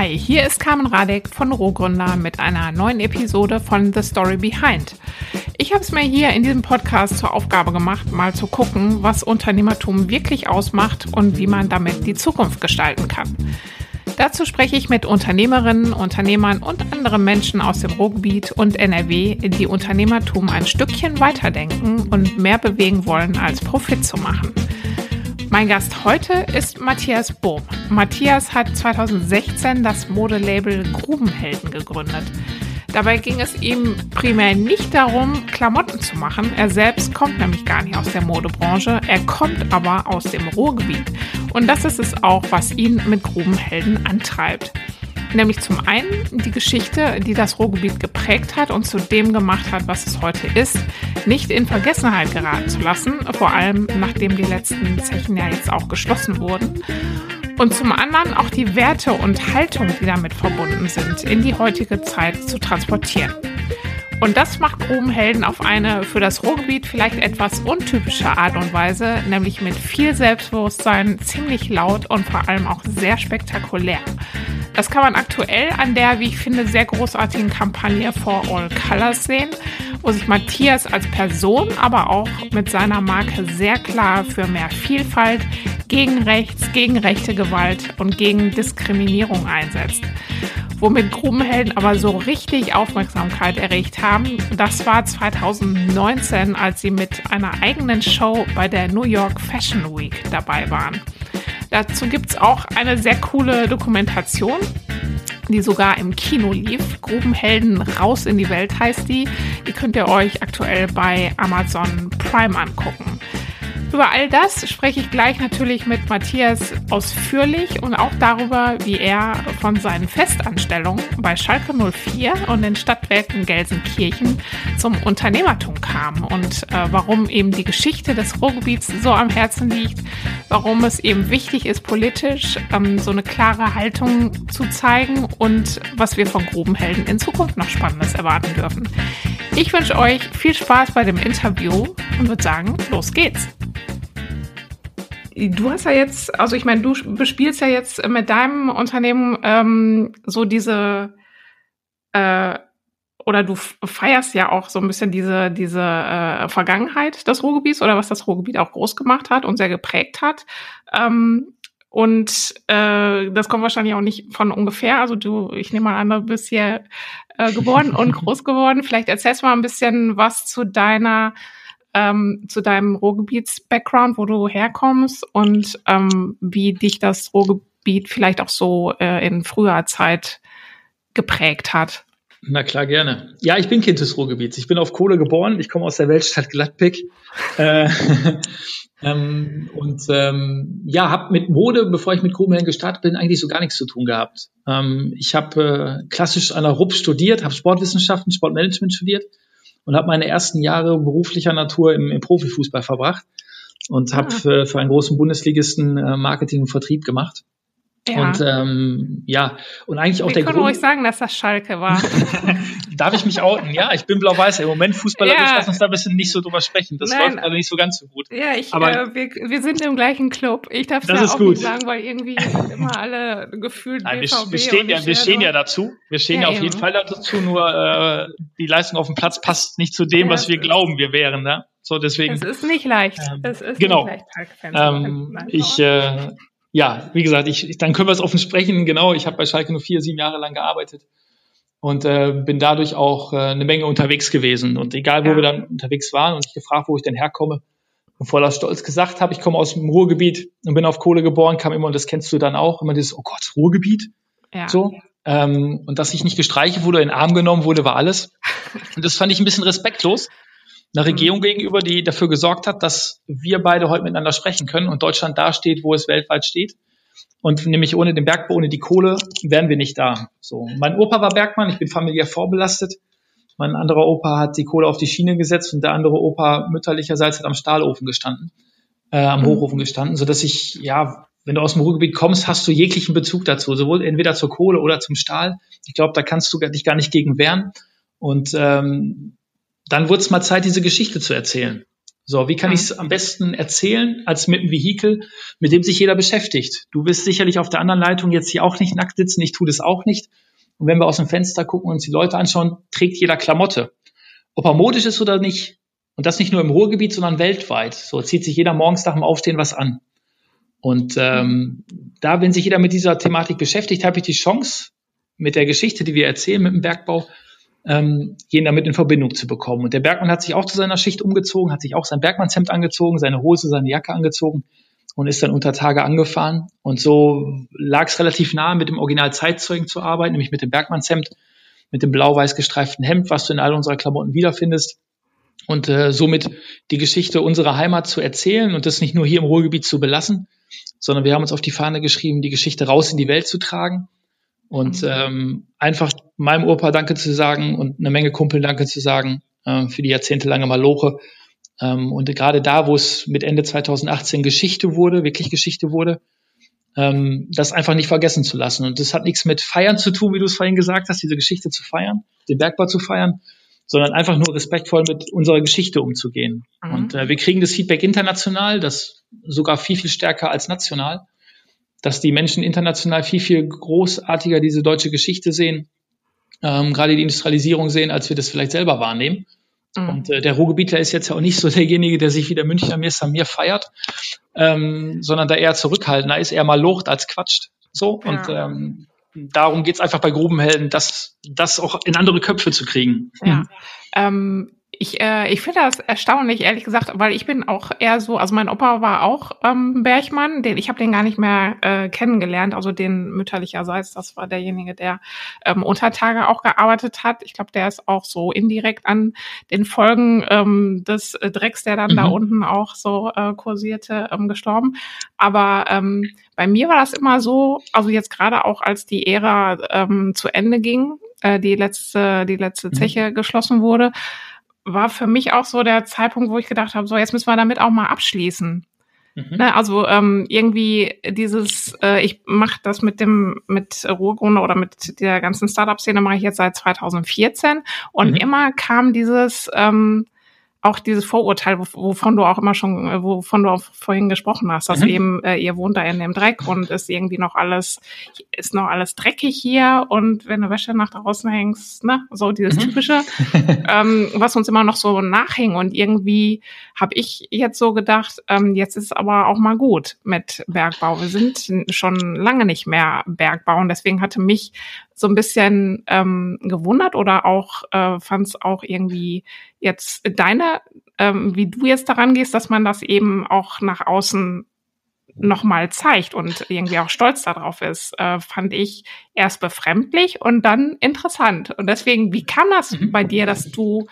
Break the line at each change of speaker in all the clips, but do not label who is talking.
Hi, hier ist Carmen Radek von Rohgründer mit einer neuen Episode von The Story Behind. Ich habe es mir hier in diesem Podcast zur Aufgabe gemacht, mal zu gucken, was Unternehmertum wirklich ausmacht und wie man damit die Zukunft gestalten kann. Dazu spreche ich mit Unternehmerinnen, Unternehmern und anderen Menschen aus dem Ruhrgebiet und NRW, die Unternehmertum ein Stückchen weiterdenken und mehr bewegen wollen, als Profit zu machen. Mein Gast heute ist Matthias Bohm. Matthias hat 2016 das Modelabel Grubenhelden gegründet. Dabei ging es ihm primär nicht darum, Klamotten zu machen. Er selbst kommt nämlich gar nicht aus der Modebranche. Er kommt aber aus dem Ruhrgebiet. Und das ist es auch, was ihn mit Grubenhelden antreibt. Nämlich zum einen die Geschichte, die das Ruhrgebiet geprägt hat und zu dem gemacht hat, was es heute ist, nicht in Vergessenheit geraten zu lassen, vor allem nachdem die letzten Zechen ja jetzt auch geschlossen wurden. Und zum anderen auch die Werte und Haltung, die damit verbunden sind, in die heutige Zeit zu transportieren. Und das macht Grubenhelden auf eine für das Ruhrgebiet vielleicht etwas untypische Art und Weise, nämlich mit viel Selbstbewusstsein, ziemlich laut und vor allem auch sehr spektakulär. Das kann man aktuell an der, wie ich finde, sehr großartigen Kampagne For All Colors sehen, wo sich Matthias als Person, aber auch mit seiner Marke sehr klar für mehr Vielfalt, gegen Rechts, gegen rechte Gewalt und gegen Diskriminierung einsetzt. Womit Grubenhelden aber so richtig Aufmerksamkeit erregt haben, das war 2019, als sie mit einer eigenen Show bei der New York Fashion Week dabei waren. Dazu gibt es auch eine sehr coole Dokumentation, die sogar im Kino lief. Grubenhelden raus in die Welt heißt die. Die könnt ihr euch aktuell bei Amazon Prime angucken. Über all das spreche ich gleich natürlich mit Matthias ausführlich und auch darüber, wie er von seinen Festanstellungen bei Schalke 04 und den Stadtwerken Gelsenkirchen zum Unternehmertum kam und äh, warum eben die Geschichte des Ruhrgebiets so am Herzen liegt, warum es eben wichtig ist, politisch ähm, so eine klare Haltung zu zeigen und was wir von Grubenhelden in Zukunft noch Spannendes erwarten dürfen. Ich wünsche euch viel Spaß bei dem Interview und würde sagen, los geht's. Du hast ja jetzt, also ich meine, du bespielst ja jetzt mit deinem Unternehmen ähm, so diese äh, oder du feierst ja auch so ein bisschen diese diese äh, Vergangenheit des Ruhrgebiets oder was das Ruhrgebiet auch groß gemacht hat und sehr geprägt hat. Ähm, und äh, das kommt wahrscheinlich auch nicht von ungefähr. Also du, ich nehme mal an, du bist hier äh, geboren und groß geworden. Vielleicht erzählst du mal ein bisschen was zu deiner ähm, zu deinem Ruhrgebiets-Background, wo du herkommst und ähm, wie dich das Ruhrgebiet vielleicht auch so äh, in früher Zeit geprägt hat.
Na klar, gerne. Ja, ich bin Kind des Ruhrgebiets. Ich bin auf Kohle geboren. Ich komme aus der Weltstadt Gladbeck. äh, ähm, und ähm, ja, habe mit Mode, bevor ich mit Grubenhelden gestartet bin, eigentlich so gar nichts zu tun gehabt. Ähm, ich habe äh, klassisch an der RUP studiert, habe Sportwissenschaften, Sportmanagement studiert und habe meine ersten Jahre beruflicher Natur im, im Profifußball verbracht und habe ah. für, für einen großen Bundesligisten äh, Marketing und Vertrieb gemacht. Ja. Und ähm, ja, und eigentlich auch Wir der
Grund. Ich ruhig sagen, dass das Schalke war.
Darf ich mich outen? Ja, ich bin blau-weiß. Im Moment Fußballer, ja. lass uns da ein bisschen nicht so drüber sprechen. Das Nein. läuft also nicht so ganz so gut.
Ja, ich, Aber, äh, wir, wir sind im gleichen Club. Ich darf es ja auch gut. nicht sagen, weil irgendwie immer alle gefühlt
Nein, BVB wir, stehen ja, wir stehen ja dazu. Wir stehen ja, ja auf jeden Fall dazu. Nur äh, die Leistung auf dem Platz passt nicht zu dem, was wir glauben, wir wären. Ne? So deswegen.
Es ist nicht leicht.
Ähm, es ist genau. nicht leicht, ähm, Ich äh, ja, wie gesagt, ich, dann können wir es offen sprechen. Genau, ich habe bei Schalke nur vier, sieben Jahre lang gearbeitet und äh, bin dadurch auch äh, eine Menge unterwegs gewesen. Und egal, wo ja. wir dann unterwegs waren und ich gefragt, wo ich denn herkomme, und voller Stolz gesagt habe, ich komme aus dem Ruhrgebiet und bin auf Kohle geboren, kam immer, und das kennst du dann auch, immer dieses, oh Gott, Ruhrgebiet. Ja. So. Ähm, und dass ich nicht gestreichelt wurde, in den Arm genommen wurde, war alles. Und das fand ich ein bisschen respektlos einer mhm. Regierung gegenüber, die dafür gesorgt hat, dass wir beide heute miteinander sprechen können und Deutschland da steht, wo es weltweit steht. Und nämlich ohne den Bergbau, ohne die Kohle wären wir nicht da. So. Mein Opa war Bergmann, ich bin familiär vorbelastet. Mein anderer Opa hat die Kohle auf die Schiene gesetzt und der andere Opa mütterlicherseits hat am Stahlofen gestanden, äh, am mhm. Hochofen gestanden, so dass ich, ja, wenn du aus dem Ruhrgebiet kommst, hast du jeglichen Bezug dazu, sowohl entweder zur Kohle oder zum Stahl. Ich glaube, da kannst du dich gar nicht gegen wehren. Und ähm, dann wurde es mal Zeit, diese Geschichte zu erzählen. So, wie kann ich es am besten erzählen als mit einem Vehikel, mit dem sich jeder beschäftigt? Du wirst sicherlich auf der anderen Leitung jetzt hier auch nicht nackt sitzen, ich tue das auch nicht. Und wenn wir aus dem Fenster gucken und uns die Leute anschauen, trägt jeder Klamotte. Ob er modisch ist oder nicht. Und das nicht nur im Ruhrgebiet, sondern weltweit. So zieht sich jeder morgens nach dem Aufstehen was an. Und ähm, da, wenn sich jeder mit dieser Thematik beschäftigt, habe ich die Chance, mit der Geschichte, die wir erzählen mit dem Bergbau, ähm, jeden damit in Verbindung zu bekommen. Und der Bergmann hat sich auch zu seiner Schicht umgezogen, hat sich auch sein Bergmannshemd angezogen, seine Hose, seine Jacke angezogen und ist dann unter Tage angefahren. Und so lag es relativ nahe, mit dem Original Zeitzeugen zu arbeiten, nämlich mit dem Bergmannshemd, mit dem blau-weiß gestreiften Hemd, was du in all unserer Klamotten wiederfindest. Und äh, somit die Geschichte unserer Heimat zu erzählen und das nicht nur hier im Ruhrgebiet zu belassen, sondern wir haben uns auf die Fahne geschrieben, die Geschichte raus in die Welt zu tragen und mhm. ähm, einfach meinem Opa Danke zu sagen und eine Menge Kumpel Danke zu sagen äh, für die jahrzehntelange Maloche. Ähm, und gerade da, wo es mit Ende 2018 Geschichte wurde, wirklich Geschichte wurde, ähm, das einfach nicht vergessen zu lassen. Und das hat nichts mit Feiern zu tun, wie du es vorhin gesagt hast, diese Geschichte zu feiern, den Bergbau zu feiern, sondern einfach nur respektvoll mit unserer Geschichte umzugehen. Mhm. Und äh, wir kriegen das Feedback international, das sogar viel, viel stärker als national dass die Menschen international viel, viel großartiger diese deutsche Geschichte sehen, ähm, gerade die Industrialisierung sehen, als wir das vielleicht selber wahrnehmen. Mhm. Und äh, der Ruhrgebietler ist jetzt ja auch nicht so derjenige, der sich wie der Münchner Mr. mir feiert, ähm, sondern da eher zurückhaltender ist, eher mal locht als quatscht. So. Ja. Und ähm, darum geht's einfach bei Grubenhelden, das, das auch in andere Köpfe zu kriegen.
Ja. Ähm, ich, äh, ich finde das erstaunlich, ehrlich gesagt, weil ich bin auch eher so, also mein Opa war auch ähm, Bergmann, den, ich habe den gar nicht mehr äh, kennengelernt, also den mütterlicherseits, das war derjenige, der ähm, unter Tage auch gearbeitet hat. Ich glaube, der ist auch so indirekt an den Folgen ähm, des Drecks, der dann mhm. da unten auch so äh, kursierte, ähm, gestorben. Aber ähm, bei mir war das immer so, also jetzt gerade auch als die Ära ähm, zu Ende ging, äh, die letzte, die letzte mhm. Zeche mhm. geschlossen wurde, war für mich auch so der Zeitpunkt, wo ich gedacht habe, so jetzt müssen wir damit auch mal abschließen. Mhm. Ne, also ähm, irgendwie dieses, äh, ich mache das mit dem mit Ruhrgrunde oder mit der ganzen Startup-Szene mache ich jetzt seit 2014 und mhm. immer kam dieses ähm, auch dieses Vorurteil, wovon du auch immer schon, äh, wovon du auch vorhin gesprochen hast, dass mhm. eben äh, ihr wohnt da in dem Dreck und ist irgendwie noch alles, ist noch alles dreckig hier und wenn du Wäsche nach draußen hängst, ne, so dieses mhm. typische, ähm, was uns immer noch so nachhing und irgendwie habe ich jetzt so gedacht, ähm, jetzt ist aber auch mal gut mit Bergbau. Wir sind schon lange nicht mehr Bergbau und deswegen hatte mich so ein bisschen ähm, gewundert oder auch äh, fand es auch irgendwie jetzt deine, ähm, wie du jetzt daran gehst, dass man das eben auch nach außen nochmal zeigt und irgendwie auch stolz darauf ist, äh, fand ich erst befremdlich und dann interessant. Und deswegen, wie kam das mhm. bei dir, dass du,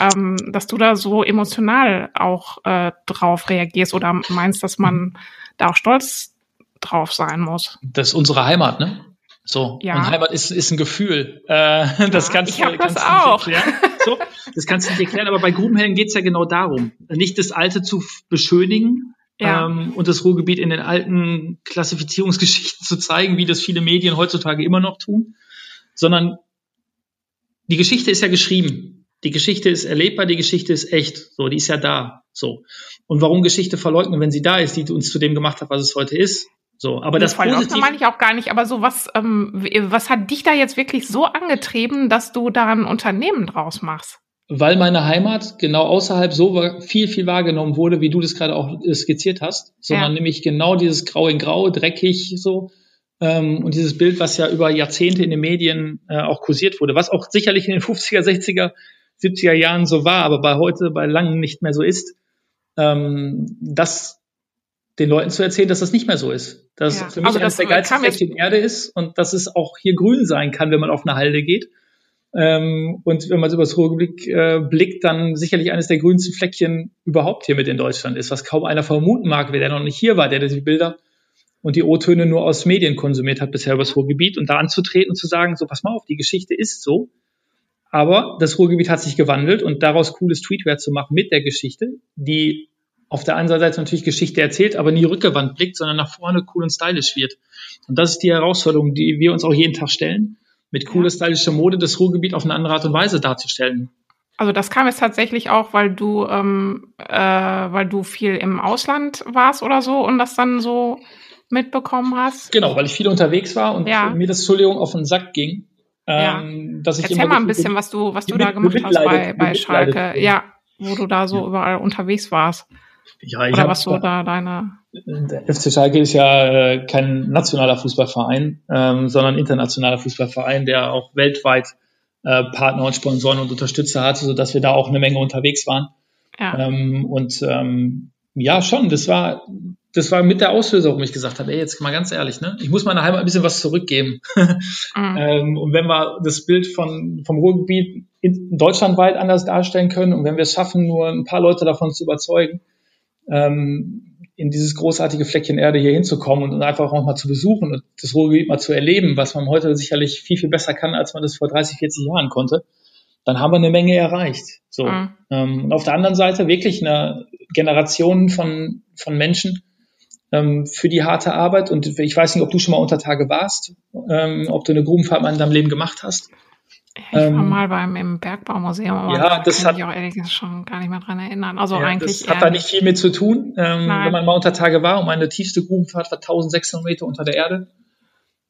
ähm, dass du da so emotional auch äh, drauf reagierst oder meinst, dass man da auch stolz drauf sein muss?
Das ist unsere Heimat, ne? So, ja. und Heimat ist, ist ein Gefühl. Äh, das ja, kannst,
ich du, kannst das auch.
nicht erklären. So, das kannst du nicht erklären, aber bei Grubenhelden geht's ja genau darum. Nicht das Alte zu beschönigen ja. ähm, und das Ruhrgebiet in den alten Klassifizierungsgeschichten zu zeigen, wie das viele Medien heutzutage immer noch tun, sondern die Geschichte ist ja geschrieben. Die Geschichte ist erlebbar, die Geschichte ist echt. So, die ist ja da. So. Und warum Geschichte verleugnen, wenn sie da ist, die uns zu dem gemacht hat, was es heute ist? So, aber das, das
Positive meine ich auch gar nicht. Aber so was, ähm, was hat dich da jetzt wirklich so angetrieben, dass du da ein Unternehmen draus machst?
Weil meine Heimat genau außerhalb so viel, viel wahrgenommen wurde, wie du das gerade auch skizziert hast, sondern ja. nämlich genau dieses Grau in Grau, dreckig so ähm, und dieses Bild, was ja über Jahrzehnte in den Medien äh, auch kursiert wurde, was auch sicherlich in den 50er, 60er, 70er Jahren so war, aber bei heute bei langem nicht mehr so ist. Ähm, das den Leuten zu erzählen, dass das nicht mehr so ist. Dass ja. für mich also eines der geilsten Fleckchen Erde ist und dass es auch hier grün sein kann, wenn man auf eine Halde geht. Ähm, und wenn man über das Ruhrgebiet äh, blickt, dann sicherlich eines der grünsten Fleckchen überhaupt hier mit in Deutschland ist, was kaum einer vermuten mag, wer der noch nicht hier war, der die Bilder und die O-Töne nur aus Medien konsumiert hat bisher über das Ruhrgebiet und da anzutreten und zu sagen, so pass mal auf, die Geschichte ist so, aber das Ruhrgebiet hat sich gewandelt und daraus cooles Tweetware zu machen mit der Geschichte, die auf der einen Seite natürlich Geschichte erzählt, aber nie rückgewandt blickt, sondern nach vorne cool und stylisch wird. Und das ist die Herausforderung, die wir uns auch jeden Tag stellen, mit cooler, stylischer Mode das Ruhrgebiet auf eine andere Art und Weise darzustellen.
Also das kam jetzt tatsächlich auch, weil du, ähm, äh, weil du viel im Ausland warst oder so und das dann so mitbekommen hast?
Genau, weil ich viel unterwegs war und ja. mir das Entschuldigung auf den Sack ging.
Ähm, ja. dass ich Erzähl mal ein bisschen, was du, was du da gemacht hast bei, bei Schalke. Ja, wo du da so überall unterwegs warst. Ja, ich Oder was so da deine.
Der FC Schalke ist ja äh, kein nationaler Fußballverein, ähm, sondern internationaler Fußballverein, der auch weltweit äh, Partner und Sponsoren und Unterstützer hatte, sodass wir da auch eine Menge unterwegs waren. Ja. Ähm, und ähm, ja, schon, das war, das war mit der Auslöser, warum ich gesagt habe, ey, jetzt mal ganz ehrlich, ne, ich muss meiner Heimat ein bisschen was zurückgeben. mhm. ähm, und wenn wir das Bild von, vom Ruhrgebiet in, deutschlandweit anders darstellen können und wenn wir es schaffen, nur ein paar Leute davon zu überzeugen, ähm, in dieses großartige Fleckchen Erde hier hinzukommen und einfach auch mal zu besuchen und das Ruhrgebiet mal zu erleben, was man heute sicherlich viel, viel besser kann, als man das vor 30, 40 Jahren konnte, dann haben wir eine Menge erreicht. So. Mhm. Ähm, und auf der anderen Seite wirklich eine Generation von, von Menschen ähm, für die harte Arbeit. Und ich weiß nicht, ob du schon mal unter Tage warst, ähm, ob du eine Grubenfahrt mal in deinem Leben gemacht hast.
Ich war ähm, mal beim im Bergbaumuseum,
aber ja, das
kann
hat,
ich auch ehrlich gesagt schon gar nicht mehr dran erinnern. Also ja, eigentlich.
Das hat da nicht viel mit zu tun, ähm, wenn man mal unter Tage war. Und meine tiefste Grubenfahrt war 1600 Meter unter der Erde.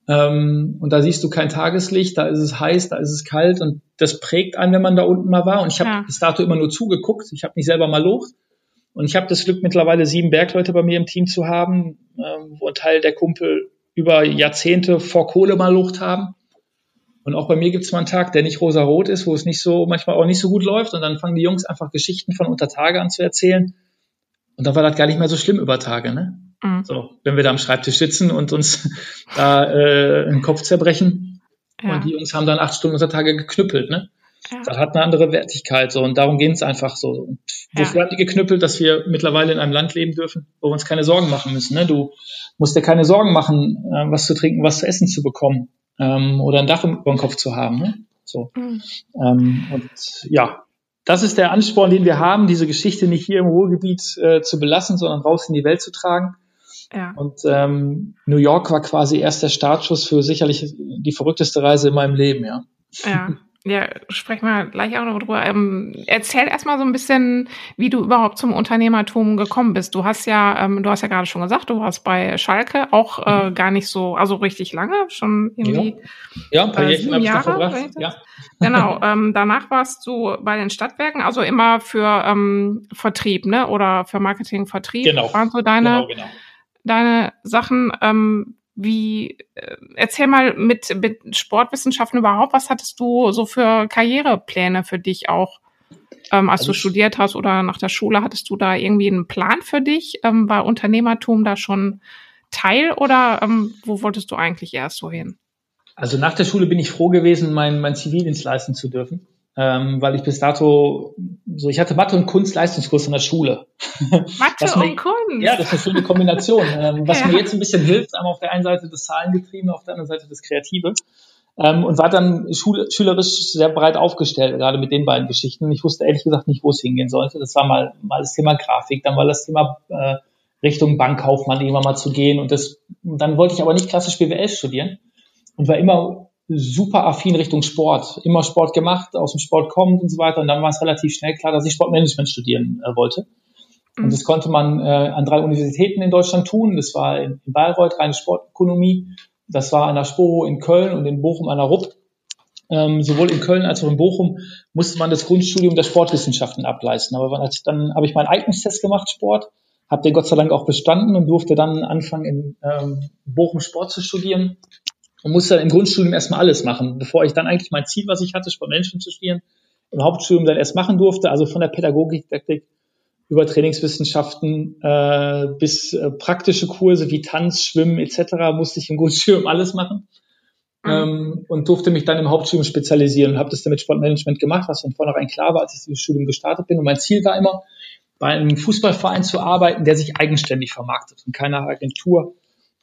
Ähm, und da siehst du kein Tageslicht, da ist es heiß, da ist es kalt und das prägt einen, wenn man da unten mal war. Und ich habe ja. bis dato immer nur zugeguckt. Ich habe nicht selber mal locht. Und ich habe das Glück, mittlerweile sieben Bergleute bei mir im Team zu haben, ähm, wo ein Teil der Kumpel über Jahrzehnte vor Kohle mal Lucht haben. Und auch bei mir gibt es mal einen Tag, der nicht rosa-rot ist, wo es nicht so, manchmal auch nicht so gut läuft. Und dann fangen die Jungs einfach Geschichten von unter Tage an zu erzählen. Und dann war das gar nicht mehr so schlimm über Tage, ne? Mhm. So, wenn wir da am Schreibtisch sitzen und uns da äh, den Kopf zerbrechen. Ja. Und die Jungs haben dann acht Stunden unter Tage geknüppelt, ne? Ja. Das hat eine andere Wertigkeit so und darum geht es einfach so. Und wofür ja. haben die geknüppelt, dass wir mittlerweile in einem Land leben dürfen, wo wir uns keine Sorgen machen müssen. Ne? Du musst dir keine Sorgen machen, äh, was zu trinken, was zu essen zu bekommen ähm, oder ein Dach über dem Kopf zu haben. Ne? So. Mhm. Ähm, und ja, das ist der Ansporn, den wir haben, diese Geschichte nicht hier im Ruhrgebiet äh, zu belassen, sondern raus in die Welt zu tragen. Ja. Und ähm, New York war quasi erst der Startschuss für sicherlich die verrückteste Reise in meinem Leben, ja.
Ja, Ja, sprechen wir gleich auch noch drüber. Ähm, erzähl erstmal so ein bisschen, wie du überhaupt zum Unternehmertum gekommen bist. Du hast ja, ähm, du hast ja gerade schon gesagt, du warst bei Schalke auch äh, mhm. gar nicht so, also richtig lange, schon irgendwie.
Ja, ja ein paar äh, Jährchen Jahre verbracht. Ja.
Genau. ähm, danach warst du bei den Stadtwerken, also immer für ähm, Vertrieb, ne? Oder für Marketing, Vertrieb.
Genau.
Waren so deine, genau, genau. deine Sachen. Ähm, wie, äh, erzähl mal mit, mit Sportwissenschaften überhaupt, was hattest du so für Karrierepläne für dich auch? Ähm, als also du studiert hast oder nach der Schule, hattest du da irgendwie einen Plan für dich? Ähm, war Unternehmertum da schon Teil oder ähm, wo wolltest du eigentlich erst so hin?
Also nach der Schule bin ich froh gewesen, mein, mein Zivildienst leisten zu dürfen ähm, weil ich bis dato so, ich hatte Mathe und Kunst Leistungskurs in der Schule.
Mathe mir, und Kunst?
Ja, das ist eine schöne Kombination. ähm, was ja. mir jetzt ein bisschen hilft, einmal auf der einen Seite das Zahlengetriebe, auf der anderen Seite das Kreative. Ähm, und war dann schul schülerisch sehr breit aufgestellt, gerade mit den beiden Geschichten. Ich wusste ehrlich gesagt nicht, wo es hingehen sollte. Das war mal, mal das Thema Grafik, dann war das Thema äh, Richtung Bankkaufmann irgendwann mal zu gehen. Und das, dann wollte ich aber nicht klassisch BWL studieren und war immer super affin Richtung Sport, immer Sport gemacht, aus dem Sport kommt und so weiter. Und dann war es relativ schnell klar, dass ich Sportmanagement studieren äh, wollte. Und das konnte man äh, an drei Universitäten in Deutschland tun. Das war in, in Bayreuth reine Sportökonomie. Das war an der SPO in Köln und in Bochum an der RUP. Ähm, sowohl in Köln als auch in Bochum musste man das Grundstudium der Sportwissenschaften ableisten. Aber als, dann habe ich meinen Eignungstest gemacht, Sport, habe den Gott sei Dank auch bestanden und durfte dann anfangen, in ähm, Bochum Sport zu studieren und musste dann im Grundstudium erstmal alles machen, bevor ich dann eigentlich mein Ziel, was ich hatte, Sportmanagement zu studieren, im Hauptstudium dann erst machen durfte, also von der Pädagogik, Taktik über Trainingswissenschaften äh, bis äh, praktische Kurse wie Tanz, Schwimmen etc. musste ich im Grundstudium alles machen mhm. ähm, und durfte mich dann im Hauptstudium spezialisieren und habe das dann mit Sportmanagement gemacht, was von vornherein klar war, als ich dieses Studium gestartet bin. Und mein Ziel war immer, bei einem Fußballverein zu arbeiten, der sich eigenständig vermarktet und keiner Agentur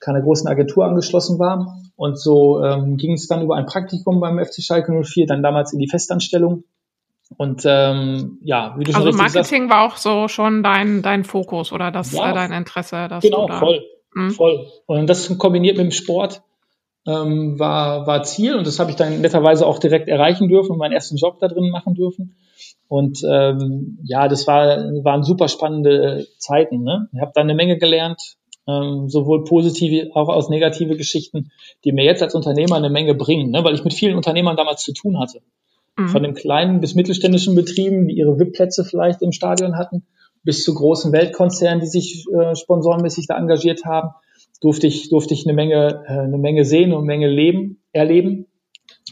keiner großen Agentur angeschlossen war. Und so ähm, ging es dann über ein Praktikum beim FC Schalke 04, dann damals in die Festanstellung. Und ähm, ja,
wie du schon also Marketing sagst, war auch so schon dein dein Fokus oder das ja, äh, dein Interesse,
dass genau da, voll, mh? voll. Und das kombiniert mit dem Sport ähm, war war Ziel und das habe ich dann netterweise auch direkt erreichen dürfen und meinen ersten Job da drin machen dürfen. Und ähm, ja, das war, waren super spannende Zeiten. Ne? Ich habe da eine Menge gelernt, ähm, sowohl positive, auch aus negative Geschichten, die mir jetzt als Unternehmer eine Menge bringen, ne? weil ich mit vielen Unternehmern damals zu tun hatte. Mhm. Von den kleinen bis mittelständischen Betrieben, die ihre VIP-Plätze vielleicht im Stadion hatten, bis zu großen Weltkonzernen, die sich äh, sponsorenmäßig da engagiert haben, durfte ich, durfte ich eine Menge, äh, eine Menge sehen und eine Menge leben, erleben.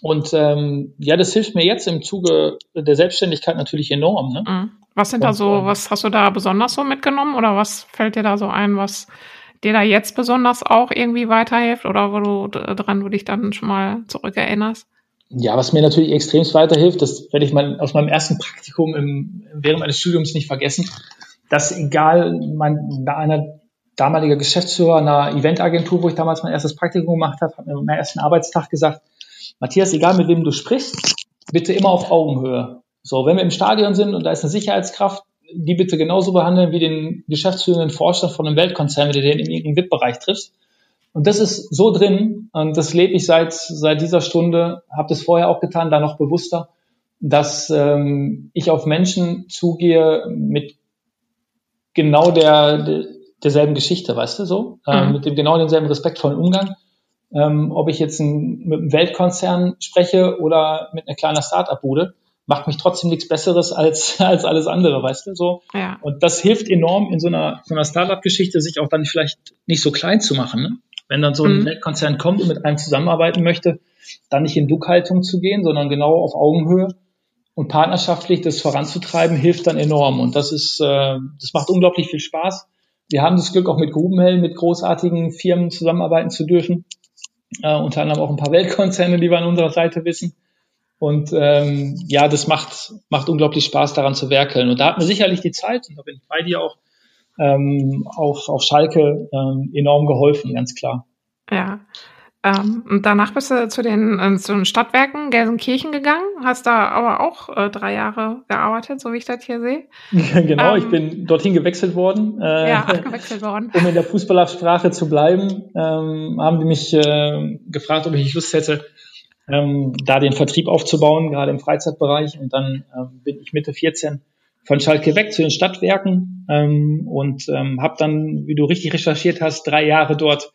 Und ähm, ja, das hilft mir jetzt im Zuge der Selbstständigkeit natürlich enorm. Ne?
Mhm. Was sind und, da so, ähm, was hast du da besonders so mitgenommen oder was fällt dir da so ein, was dir da jetzt besonders auch irgendwie weiterhilft oder wo du dran du dich dann schon mal zurückerinnerst?
Ja, was mir natürlich extrem weiterhilft, das werde ich mal aus meinem ersten Praktikum im, während meines Studiums nicht vergessen, dass egal mein einer damaliger Geschäftsführer einer Eventagentur, wo ich damals mein erstes Praktikum gemacht habe, hat mir am ersten Arbeitstag gesagt, Matthias, egal mit wem du sprichst, bitte immer auf Augenhöhe. So, wenn wir im Stadion sind und da ist eine Sicherheitskraft, die bitte genauso behandeln wie den geschäftsführenden Vorstand von einem Weltkonzern, wenn du den in irgendeinem VIP-Bereich triffst. Und das ist so drin, und das lebe ich seit, seit dieser Stunde, habe das vorher auch getan, da noch bewusster, dass ähm, ich auf Menschen zugehe mit genau der, der derselben Geschichte, weißt du so, äh, mhm. mit dem genau denselben respektvollen Umgang. Ähm, ob ich jetzt ein, mit einem Weltkonzern spreche oder mit einer kleinen Start-up-Bude, macht mich trotzdem nichts Besseres als, als alles andere, weißt du, so. Ja. Und das hilft enorm in so einer, so einer Startup-Geschichte, sich auch dann vielleicht nicht so klein zu machen, ne? Wenn dann so ein mhm. Weltkonzern kommt und mit einem zusammenarbeiten möchte, dann nicht in Duckhaltung zu gehen, sondern genau auf Augenhöhe und partnerschaftlich das voranzutreiben, hilft dann enorm. Und das ist, äh, das macht unglaublich viel Spaß. Wir haben das Glück, auch mit Grubenhellen, mit großartigen Firmen zusammenarbeiten zu dürfen. Äh, unter anderem auch ein paar Weltkonzerne, die wir an unserer Seite wissen. Und ähm, ja, das macht, macht unglaublich Spaß, daran zu werkeln. Und da hat mir sicherlich die Zeit, und da bin ich bei dir auch, ähm, auf, auf Schalke ähm, enorm geholfen, ganz klar.
Ja. Ähm, und danach bist du zu den, äh, zu den Stadtwerken Gelsenkirchen gegangen, hast da aber auch äh, drei Jahre gearbeitet, so wie ich das hier sehe.
genau, ich ähm, bin dorthin gewechselt worden.
Äh, ja, ach, gewechselt worden.
Um in der Fußballersprache zu bleiben, ähm, haben die mich äh, gefragt, ob ich Lust hätte, ähm, da den Vertrieb aufzubauen, gerade im Freizeitbereich. Und dann ähm, bin ich Mitte 14 von Schalke weg zu den Stadtwerken ähm, und ähm, habe dann, wie du richtig recherchiert hast, drei Jahre dort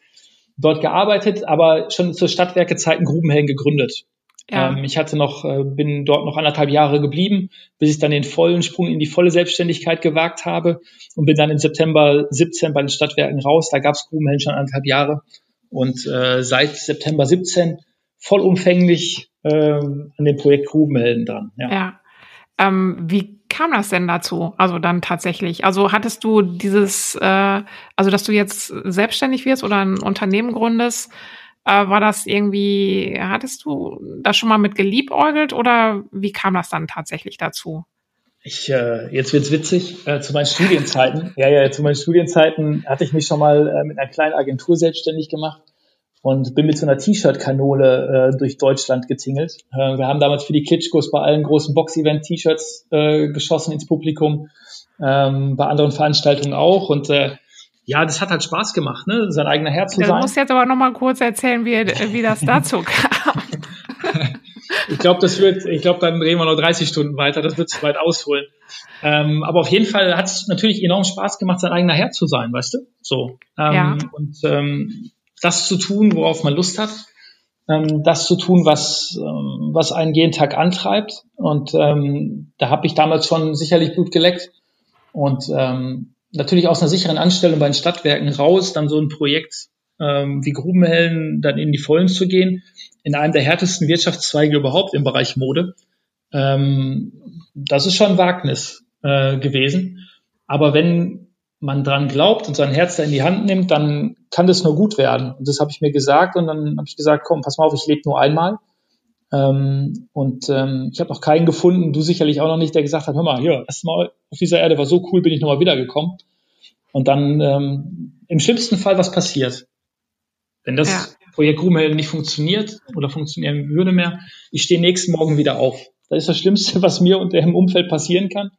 dort gearbeitet, aber schon zur Stadtwerkezeiten Grubenhelden gegründet. Ja. Ähm, ich hatte noch, äh, bin dort noch anderthalb Jahre geblieben, bis ich dann den vollen Sprung in die volle Selbstständigkeit gewagt habe und bin dann im September 17 bei den Stadtwerken raus. Da gab es Grubenhelden schon anderthalb Jahre und äh, seit September 17 vollumfänglich äh, an dem Projekt Grubenhelden dran.
Ja. ja. Ähm, wie kam das denn dazu? Also dann tatsächlich. Also hattest du dieses, äh, also dass du jetzt selbstständig wirst oder ein Unternehmen gründest, äh, war das irgendwie, hattest du das schon mal mit geliebäugelt oder wie kam das dann tatsächlich dazu?
Ich, äh, jetzt wird's witzig. Äh, zu meinen Studienzeiten, ja, ja, zu meinen Studienzeiten hatte ich mich schon mal äh, mit einer kleinen Agentur selbstständig gemacht und bin mit so einer T-Shirt-Kanone äh, durch Deutschland getingelt. Äh, wir haben damals für die Klitschkos bei allen großen Box-Event-T-Shirts äh, geschossen ins Publikum, ähm, bei anderen Veranstaltungen auch und äh, ja, das hat halt Spaß gemacht, ne? sein eigener Herz zu sein. Du
musst jetzt aber noch mal kurz erzählen, wie, wie das dazu kam.
ich glaube, das wird, ich glaube, dann drehen wir noch 30 Stunden weiter, das wird zu weit ausholen. Ähm, aber auf jeden Fall hat es natürlich enorm Spaß gemacht, sein eigener Herr zu sein, weißt du? So. Ähm, ja. Und ähm, das zu tun, worauf man Lust hat, ähm, das zu tun, was, ähm, was einen jeden Tag antreibt. Und ähm, da habe ich damals schon sicherlich Blut geleckt. Und ähm, natürlich aus einer sicheren Anstellung bei den Stadtwerken raus, dann so ein Projekt ähm, wie Grubenhellen dann in die Vollen zu gehen, in einem der härtesten Wirtschaftszweige überhaupt im Bereich Mode. Ähm, das ist schon ein Wagnis äh, gewesen. Aber wenn man dran glaubt und sein Herz da in die Hand nimmt, dann kann das nur gut werden. Und das habe ich mir gesagt und dann habe ich gesagt, komm, pass mal auf, ich lebe nur einmal. Ähm, und ähm, ich habe noch keinen gefunden, du sicherlich auch noch nicht, der gesagt hat, hör mal, hier, erstmal auf dieser Erde war so cool, bin ich nochmal wiedergekommen. Und dann ähm, im schlimmsten Fall was passiert. Wenn das ja. Projekt Ruhmhelden nicht funktioniert oder funktionieren würde mehr, ich stehe nächsten Morgen wieder auf. Das ist das Schlimmste, was mir und dem Umfeld passieren kann,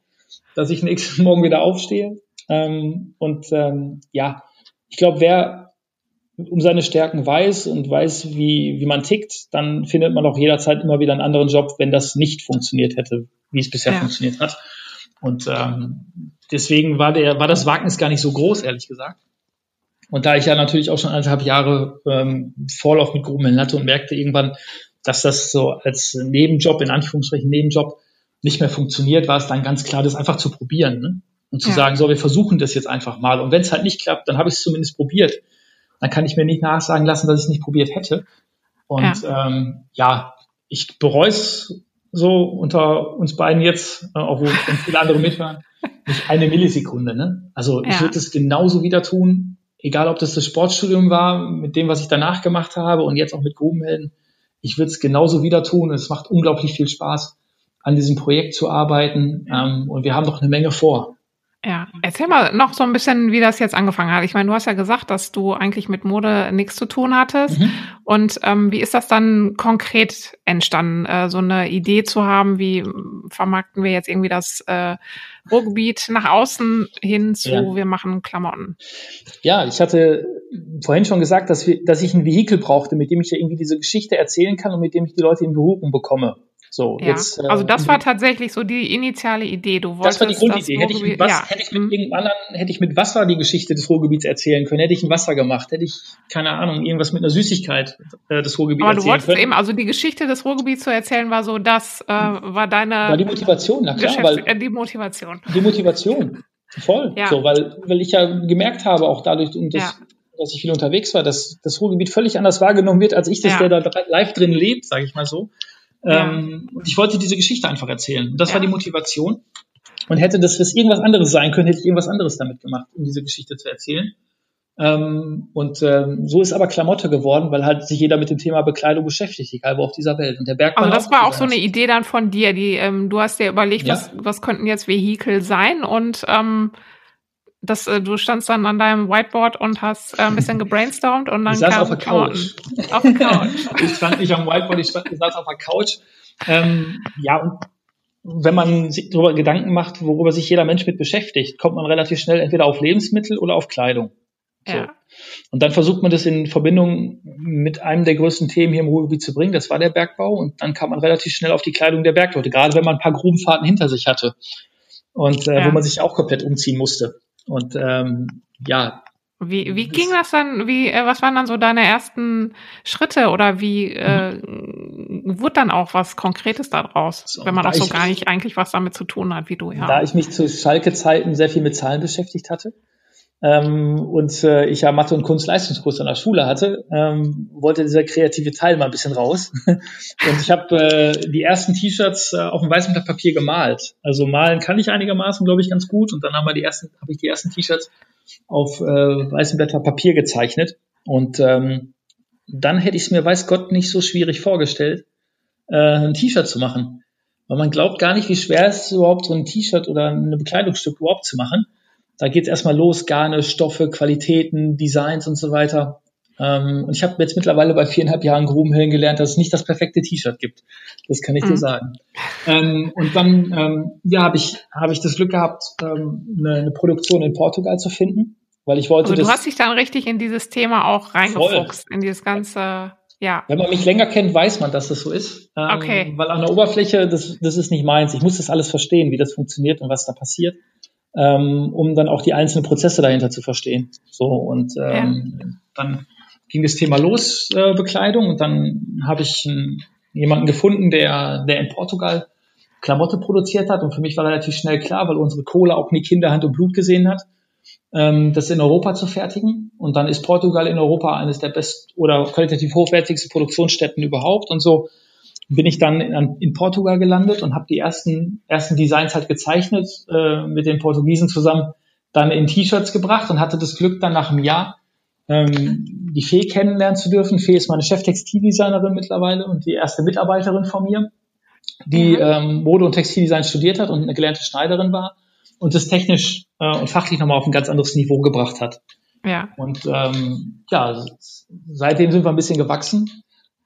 dass ich nächsten Morgen wieder aufstehe ähm, und ähm, ja, ich glaube, wer um seine Stärken weiß und weiß, wie, wie man tickt, dann findet man auch jederzeit immer wieder einen anderen Job, wenn das nicht funktioniert hätte. wie es bisher ja. funktioniert hat. Und ähm, deswegen war der, war das Wagnis gar nicht so groß, ehrlich gesagt. Und da ich ja natürlich auch schon anderthalb Jahre ähm, Vorlauf mit Grubenhellen hatte und merkte irgendwann, dass das so als Nebenjob, in Anführungsstrichen Nebenjob, nicht mehr funktioniert, war es dann ganz klar, das einfach zu probieren. Ne? Und zu ja. sagen, so, wir versuchen das jetzt einfach mal. Und wenn es halt nicht klappt, dann habe ich es zumindest probiert. Dann kann ich mir nicht nachsagen lassen, dass ich es nicht probiert hätte. Und ja, ähm, ja ich bereue es so unter uns beiden jetzt, äh, auch wo viele andere mithören, nicht eine Millisekunde. Ne? Also ja. ich würde es genauso wieder tun, egal ob das das Sportstudium war, mit dem, was ich danach gemacht habe und jetzt auch mit Grubenhelden. Ich würde es genauso wieder tun. Es macht unglaublich viel Spaß, an diesem Projekt zu arbeiten. Ähm, und wir haben noch eine Menge vor.
Ja, erzähl mal noch so ein bisschen, wie das jetzt angefangen hat. Ich meine, du hast ja gesagt, dass du eigentlich mit Mode nichts zu tun hattest. Mhm. Und ähm, wie ist das dann konkret entstanden, äh, so eine Idee zu haben, wie vermarkten wir jetzt irgendwie das äh, Ruhrgebiet nach außen hin zu, ja. wir machen Klamotten?
Ja, ich hatte vorhin schon gesagt, dass, wir, dass ich ein Vehikel brauchte, mit dem ich ja irgendwie diese Geschichte erzählen kann und mit dem ich die Leute in Berührung bekomme. So,
ja. jetzt, äh, also das war tatsächlich so die initiale Idee. Du wolltest
das war die Grundidee. Hätte ich, mit was, ja. hätte ich mit mhm. irgendeinem anderen, hätte ich mit Wasser die Geschichte des Ruhrgebiets erzählen können, hätte ich ein Wasser gemacht, hätte ich, keine Ahnung, irgendwas mit einer Süßigkeit äh, des Ruhrgebiets
Aber du wolltest können. eben, also die Geschichte des Ruhrgebiets zu erzählen, war so, das äh, war deine
War die Motivation, na klar,
weil, äh, die Motivation.
Die Motivation. Voll. Ja. So, weil, weil ich ja gemerkt habe, auch dadurch, und das, dass ich viel unterwegs war, dass das Ruhrgebiet völlig anders wahrgenommen wird, als ich das, ja. der da live drin lebt, sage ich mal so. Ähm, und ich wollte diese Geschichte einfach erzählen. Das ja. war die Motivation. Und hätte das was irgendwas anderes sein können, hätte ich irgendwas anderes damit gemacht, um diese Geschichte zu erzählen. Ähm, und ähm, so ist aber Klamotte geworden, weil halt sich jeder mit dem Thema Bekleidung beschäftigt, egal wo auf dieser Welt. Und der Berg
Also das war auch so eine Idee dann von dir, die ähm, du hast dir überlegt, ja. was, was könnten jetzt Vehikel sein und ähm, das, äh, du standst dann an deinem Whiteboard und hast äh, ein bisschen gebrainstormt und dann
ich saß kam auf der Couch. Auf der Couch. ich stand nicht am Whiteboard, ich, stand, ich saß auf der Couch. Ähm, ja, und wenn man sich darüber Gedanken macht, worüber sich jeder Mensch mit beschäftigt, kommt man relativ schnell entweder auf Lebensmittel oder auf Kleidung. So. Ja. Und dann versucht man das in Verbindung mit einem der größten Themen hier im Ruhrgebiet zu bringen. Das war der Bergbau. Und dann kam man relativ schnell auf die Kleidung der Bergleute, gerade wenn man ein paar Grubenfahrten hinter sich hatte. Und äh, ja. wo man sich auch komplett umziehen musste. Und ähm, ja.
Wie, wie ging das dann? Wie, äh, was waren dann so deine ersten Schritte oder wie äh, mhm. wurde dann auch was Konkretes daraus, so, wenn man auch so gar nicht eigentlich was damit zu tun hat, wie du
ja. Da ich mich zu Schalke-Zeiten sehr viel mit Zahlen beschäftigt hatte, ähm, und äh, ich ja Mathe- und Kunstleistungskurs an der Schule hatte, ähm, wollte dieser kreative Teil mal ein bisschen raus. und ich habe äh, die ersten T-Shirts äh, auf einem weißen Blatt Papier gemalt. Also malen kann ich einigermaßen, glaube ich, ganz gut. Und dann haben wir die ersten, habe ich die ersten T-Shirts auf äh, weißem Blatt Papier gezeichnet. Und ähm, dann hätte ich es mir, weiß Gott, nicht so schwierig vorgestellt, äh, ein T-Shirt zu machen. Weil man glaubt gar nicht, wie schwer es ist, überhaupt so ein T-Shirt oder ein Bekleidungsstück überhaupt zu machen. Da geht's erstmal los, Garne, Stoffe, Qualitäten, Designs und so weiter. Ähm, und ich habe jetzt mittlerweile bei viereinhalb Jahren Grubenhellen gelernt, dass es nicht das perfekte T-Shirt gibt. Das kann ich mhm. dir sagen. Ähm, und dann ähm, ja, habe ich, hab ich das Glück gehabt, ähm, eine, eine Produktion in Portugal zu finden, weil ich wollte.
Also du hast dich dann richtig in dieses Thema auch reingefuchst, voll. in dieses ganze ja.
Wenn man mich länger kennt, weiß man, dass das so ist. Ähm, okay. Weil an der Oberfläche, das, das ist nicht meins. Ich muss das alles verstehen, wie das funktioniert und was da passiert ähm, um dann auch die einzelnen Prozesse dahinter zu verstehen. So und ähm, ja. dann ging das Thema los, äh, Bekleidung, und dann habe ich einen, jemanden gefunden, der, der in Portugal Klamotte produziert hat. Und für mich war relativ schnell klar, weil unsere Kohle auch nie Kinderhand und Blut gesehen hat, ähm, das in Europa zu fertigen. Und dann ist Portugal in Europa eines der best oder qualitativ hochwertigsten Produktionsstätten überhaupt. Und so bin ich dann in, in Portugal gelandet und habe die ersten, ersten Designs halt gezeichnet, äh, mit den Portugiesen zusammen dann in T-Shirts gebracht und hatte das Glück, dann nach einem Jahr ähm, die Fee kennenlernen zu dürfen. Fee ist meine Cheftextildesignerin mittlerweile und die erste Mitarbeiterin von mir, die mhm. ähm, Mode- und Textildesign studiert hat und eine gelernte Schneiderin war und das technisch äh, und fachlich nochmal auf ein ganz anderes Niveau gebracht hat. Ja. Und ähm, ja, seitdem sind wir ein bisschen gewachsen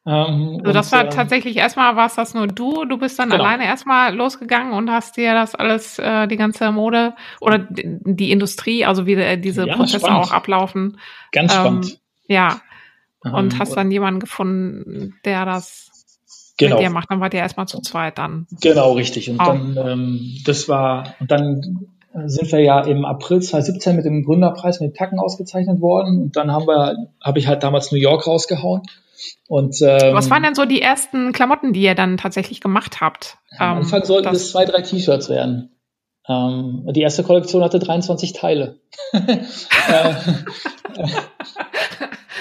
ähm, also das und, war äh, tatsächlich erstmal war es das nur du. Du bist dann genau. alleine erstmal losgegangen und hast dir das alles, äh, die ganze Mode oder die Industrie, also wie äh, diese ja, Prozesse spannend. auch ablaufen.
Ganz ähm, spannend.
Ja. Und ähm, hast dann jemanden gefunden, der das genau. mit dir macht. Dann wart ihr erstmal zu zweit dann.
Genau, richtig. Und oh. dann, ähm, das war, und dann sind wir ja im April 2017 mit dem Gründerpreis mit Tacken ausgezeichnet worden. Und dann haben wir, habe ich halt damals New York rausgehauen. Und, ähm,
Was waren denn so die ersten Klamotten, die ihr dann tatsächlich gemacht habt?
Am ähm, Anfang sollten es zwei, drei T-Shirts werden. Ähm, die erste Kollektion hatte 23 Teile.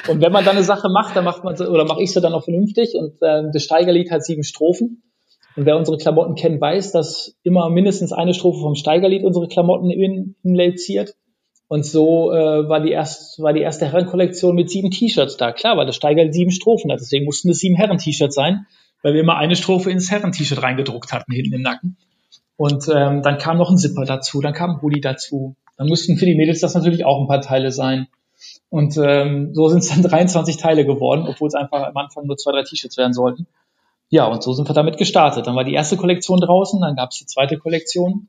Und wenn man dann eine Sache macht, dann macht man oder mache ich sie dann auch vernünftig. Und äh, das Steigerlied hat sieben Strophen. Und wer unsere Klamotten kennt, weiß, dass immer mindestens eine Strophe vom Steigerlied unsere Klamotten in, inlaziert. Und so äh, war, die erst, war die erste Herrenkollektion mit sieben T-Shirts da. Klar, weil das Steigerlied sieben Strophen hat. Deswegen mussten es sieben Herren-T-Shirts sein, weil wir immer eine Strophe ins Herren-T-Shirt reingedruckt hatten, hinten im Nacken. Und ähm, dann kam noch ein Zipper dazu, dann kam ein Hoodie dazu. Dann mussten für die Mädels das natürlich auch ein paar Teile sein. Und ähm, so sind es dann 23 Teile geworden, obwohl es einfach am Anfang nur zwei, drei T-Shirts werden sollten. Ja, und so sind wir damit gestartet. Dann war die erste Kollektion draußen, dann gab es die zweite Kollektion.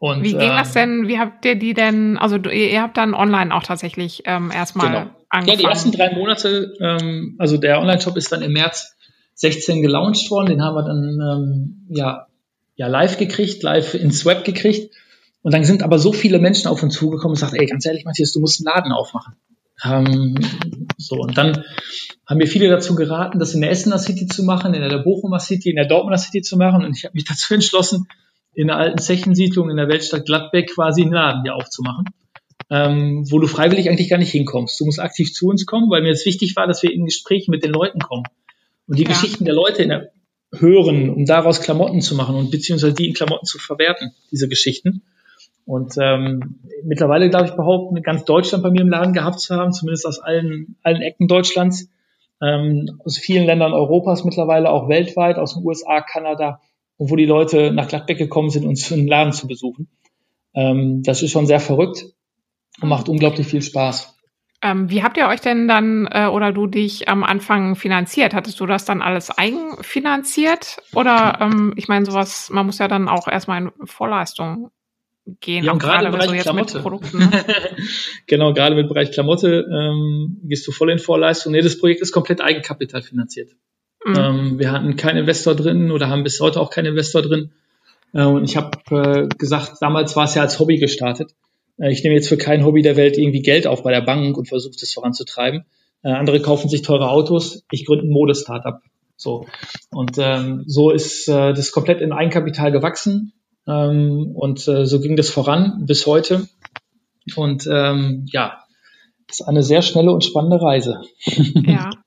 Und, wie ging ähm, das denn? Wie habt ihr die denn? Also ihr, ihr habt dann online auch tatsächlich ähm, erstmal genau.
angefangen. Ja, die ersten drei Monate. Ähm, also der Online-Shop ist dann im März 16 gelauncht worden. Den haben wir dann ähm, ja ja live gekriegt, live ins Web gekriegt. Und dann sind aber so viele Menschen auf uns zugekommen und sagten, ey, ganz ehrlich, Matthias, du musst einen Laden aufmachen. Ähm, so, und dann haben mir viele dazu geraten, das in der Essener City zu machen, in der Bochumer City, in der Dortmunder City zu machen. Und ich habe mich dazu entschlossen, in der alten Zechensiedlung in der Weltstadt Gladbeck quasi einen Laden hier aufzumachen, ähm, wo du freiwillig eigentlich gar nicht hinkommst. Du musst aktiv zu uns kommen, weil mir jetzt wichtig war, dass wir in Gespräche mit den Leuten kommen. Und die ja. Geschichten der Leute der, hören, um daraus Klamotten zu machen und beziehungsweise die in Klamotten zu verwerten, diese Geschichten. Und ähm, mittlerweile, glaube ich, behaupten, ganz Deutschland bei mir im Laden gehabt zu haben, zumindest aus allen, allen Ecken Deutschlands, ähm, aus vielen Ländern Europas mittlerweile, auch weltweit, aus den USA, Kanada, und wo die Leute nach Gladbeck gekommen sind, uns einen Laden zu besuchen. Ähm, das ist schon sehr verrückt und macht unglaublich viel Spaß.
Ähm, wie habt ihr euch denn dann äh, oder du dich am Anfang finanziert? Hattest du das dann alles eigenfinanziert? Oder ähm, ich meine, sowas, man muss ja dann auch erstmal in Vorleistung gehen.
Ja, und gerade im Bereich so Klamotte. Produkten, ne? genau, gerade mit Bereich Klamotte ähm, gehst du voll in Vorleistung. Nee, das Projekt ist komplett Eigenkapital finanziert. Mhm. Ähm, wir hatten keinen Investor drin oder haben bis heute auch keinen Investor drin. Äh, und ich habe äh, gesagt, damals war es ja als Hobby gestartet. Äh, ich nehme jetzt für kein Hobby der Welt irgendwie Geld auf bei der Bank und versuche das voranzutreiben. Äh, andere kaufen sich teure Autos. Ich gründe ein Modestartup. So. Und ähm, so ist äh, das komplett in Eigenkapital gewachsen. Ähm, und äh, so ging das voran bis heute. Und ähm, ja, das ist eine sehr schnelle und spannende Reise.
Ja.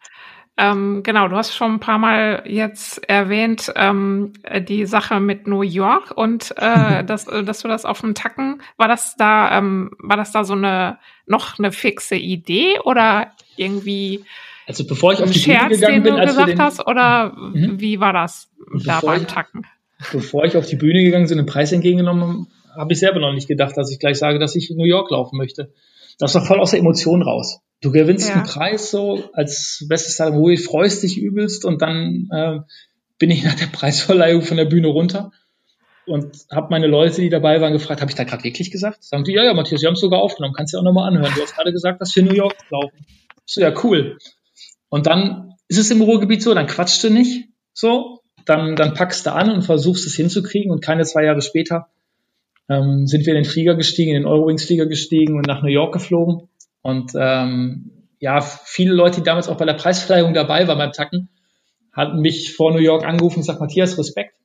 Ähm, genau, du hast schon ein paar Mal jetzt erwähnt, ähm, die Sache mit New York und äh, dass, äh, dass du das auf dem Tacken, war das da, ähm, war das da so eine noch eine fixe Idee oder irgendwie
also bevor ich auf die Scherz, Bühne gegangen
den
bin,
du gesagt den, hast, oder mhm. wie war das da beim Tacken?
bevor ich auf die Bühne gegangen bin, den Preis entgegengenommen habe ich selber noch nicht gedacht, dass ich gleich sage, dass ich in New York laufen möchte. Das war voll aus der Emotion raus. Du gewinnst ja. einen Preis so als bestes wo du freust dich übelst und dann äh, bin ich nach der Preisverleihung von der Bühne runter und habe meine Leute, die dabei waren, gefragt, habe ich da gerade wirklich gesagt? Sagen die, ja, ja, Matthias, wir haben es sogar aufgenommen, kannst du ja auch nochmal anhören. Du hast gerade gesagt, dass wir New York laufen. So, ja, cool. Und dann ist es im Ruhrgebiet so, dann quatschst du nicht so, dann, dann packst du an und versuchst es hinzukriegen und keine zwei Jahre später ähm, sind wir in den Flieger gestiegen, in den Eurowings-Flieger gestiegen und nach New York geflogen. Und ähm, ja, viele Leute, die damals auch bei der Preisverleihung dabei waren beim Tacken, hatten mich vor New York angerufen und gesagt, Matthias, Respekt.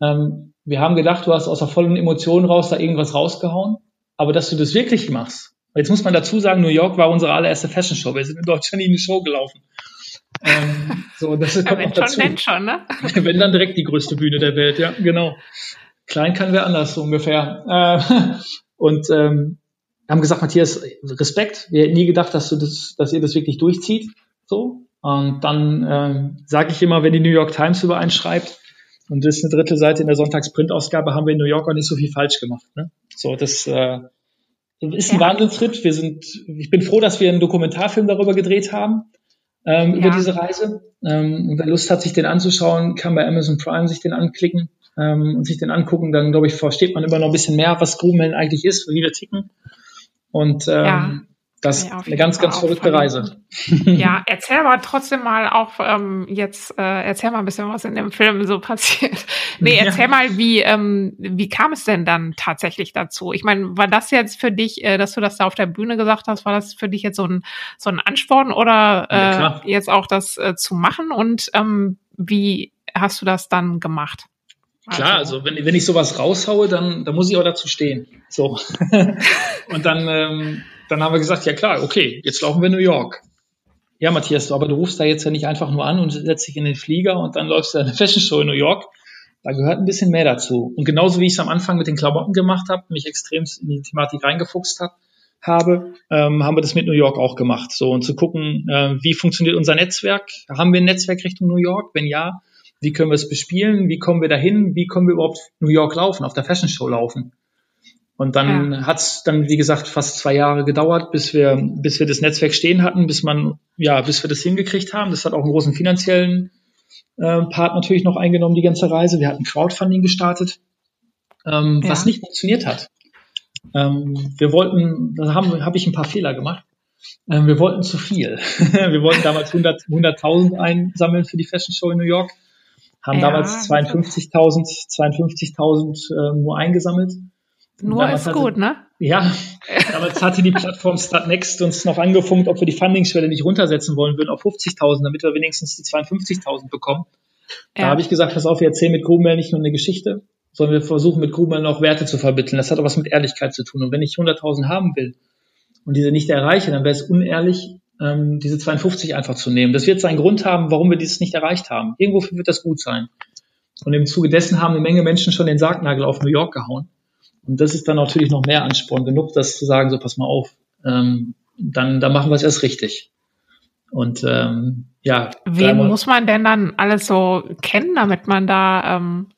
Ähm, wir haben gedacht, du hast aus der vollen Emotion raus da irgendwas rausgehauen, aber dass du das wirklich machst. Jetzt muss man dazu sagen, New York war unsere allererste Fashion Show. Wir sind in Deutschland nie eine Show gelaufen. Ähm, so, das kommt ja, wenn dazu. schon, wenn schon, ne? wenn dann direkt die größte Bühne der Welt, ja, genau. Klein kann wer anders, so ungefähr. Äh, und ähm, haben gesagt, Matthias, Respekt. Wir hätten nie gedacht, dass du das, dass ihr das wirklich durchzieht. So. Und dann äh, sage ich immer, wenn die New York Times über einen schreibt, und das ist eine dritte Seite in der Sonntagsprintausgabe, haben wir in New York auch nicht so viel falsch gemacht. Ne? So, das äh, ist ein ja. Wahnsinnsschritt. Wir sind, ich bin froh, dass wir einen Dokumentarfilm darüber gedreht haben ähm, ja. über diese Reise. Ähm, und wer Lust hat, sich den anzuschauen, kann bei Amazon Prime sich den anklicken ähm, und sich den angucken. Dann, glaube ich, versteht man immer noch ein bisschen mehr, was Grubenhelden eigentlich ist, wie wir ticken. Und ähm, ja. Das ist eine ganz, ganz verrückte Reise.
Ja, erzähl aber trotzdem mal auch ähm, jetzt, äh, erzähl mal ein bisschen, was in dem Film so passiert. Nee, erzähl ja. mal, wie, ähm, wie kam es denn dann tatsächlich dazu? Ich meine, war das jetzt für dich, äh, dass du das da auf der Bühne gesagt hast, war das für dich jetzt so ein, so ein Ansporn oder äh, ja, jetzt auch das äh, zu machen? Und ähm, wie hast du das dann gemacht?
Klar, also, also wenn, wenn ich sowas raushaue, dann, dann muss ich auch dazu stehen. So. und dann, ähm, dann haben wir gesagt, ja klar, okay, jetzt laufen wir New York. Ja, Matthias, aber du rufst da jetzt ja nicht einfach nur an und setzt dich in den Flieger und dann läufst du eine Fashion Show in New York. Da gehört ein bisschen mehr dazu. Und genauso wie ich es am Anfang mit den Klamotten gemacht habe, mich extrem in die Thematik reingefuchst hab, habe, ähm, haben wir das mit New York auch gemacht. So und zu gucken, äh, wie funktioniert unser Netzwerk? Haben wir ein Netzwerk Richtung New York? Wenn ja, wie können wir es bespielen? Wie kommen wir dahin? Wie können wir überhaupt New York laufen, auf der Fashion Show laufen? Und dann ja. hat es dann, wie gesagt, fast zwei Jahre gedauert, bis wir, bis wir das Netzwerk stehen hatten, bis man, ja, bis wir das hingekriegt haben. Das hat auch einen großen finanziellen äh, Part natürlich noch eingenommen, die ganze Reise. Wir hatten Crowdfunding gestartet, ähm, ja. was nicht funktioniert hat. Ähm, wir wollten, da habe hab ich ein paar Fehler gemacht. Ähm, wir wollten zu viel. wir wollten damals 100.000 100 einsammeln für die Fashion Show in New York haben ja, damals 52.000 52.000 äh, nur eingesammelt.
Nur ist hatte, gut, ne?
Ja, damals hatte die Plattform Startnext uns noch angefunkt, ob wir die Funding-Schwelle nicht runtersetzen wollen würden auf 50.000, damit wir wenigstens die 52.000 bekommen. Da habe ich gesagt, pass auf, wir erzählen mit Grumel nicht nur eine Geschichte, sondern wir versuchen mit Grumel noch Werte zu vermitteln. Das hat auch was mit Ehrlichkeit zu tun. Und wenn ich 100.000 haben will und diese nicht erreiche, dann wäre es unehrlich, ähm, diese 52 einfach zu nehmen. Das wird seinen Grund haben, warum wir dieses nicht erreicht haben. Irgendwo wird das gut sein. Und im Zuge dessen haben eine Menge Menschen schon den Sargnagel auf New York gehauen. Und das ist dann natürlich noch mehr Ansporn genug, das zu sagen, so pass mal auf, ähm, dann, dann machen wir es erst richtig. Und ähm, ja.
Wen muss man denn dann alles so kennen, damit man da, ähm,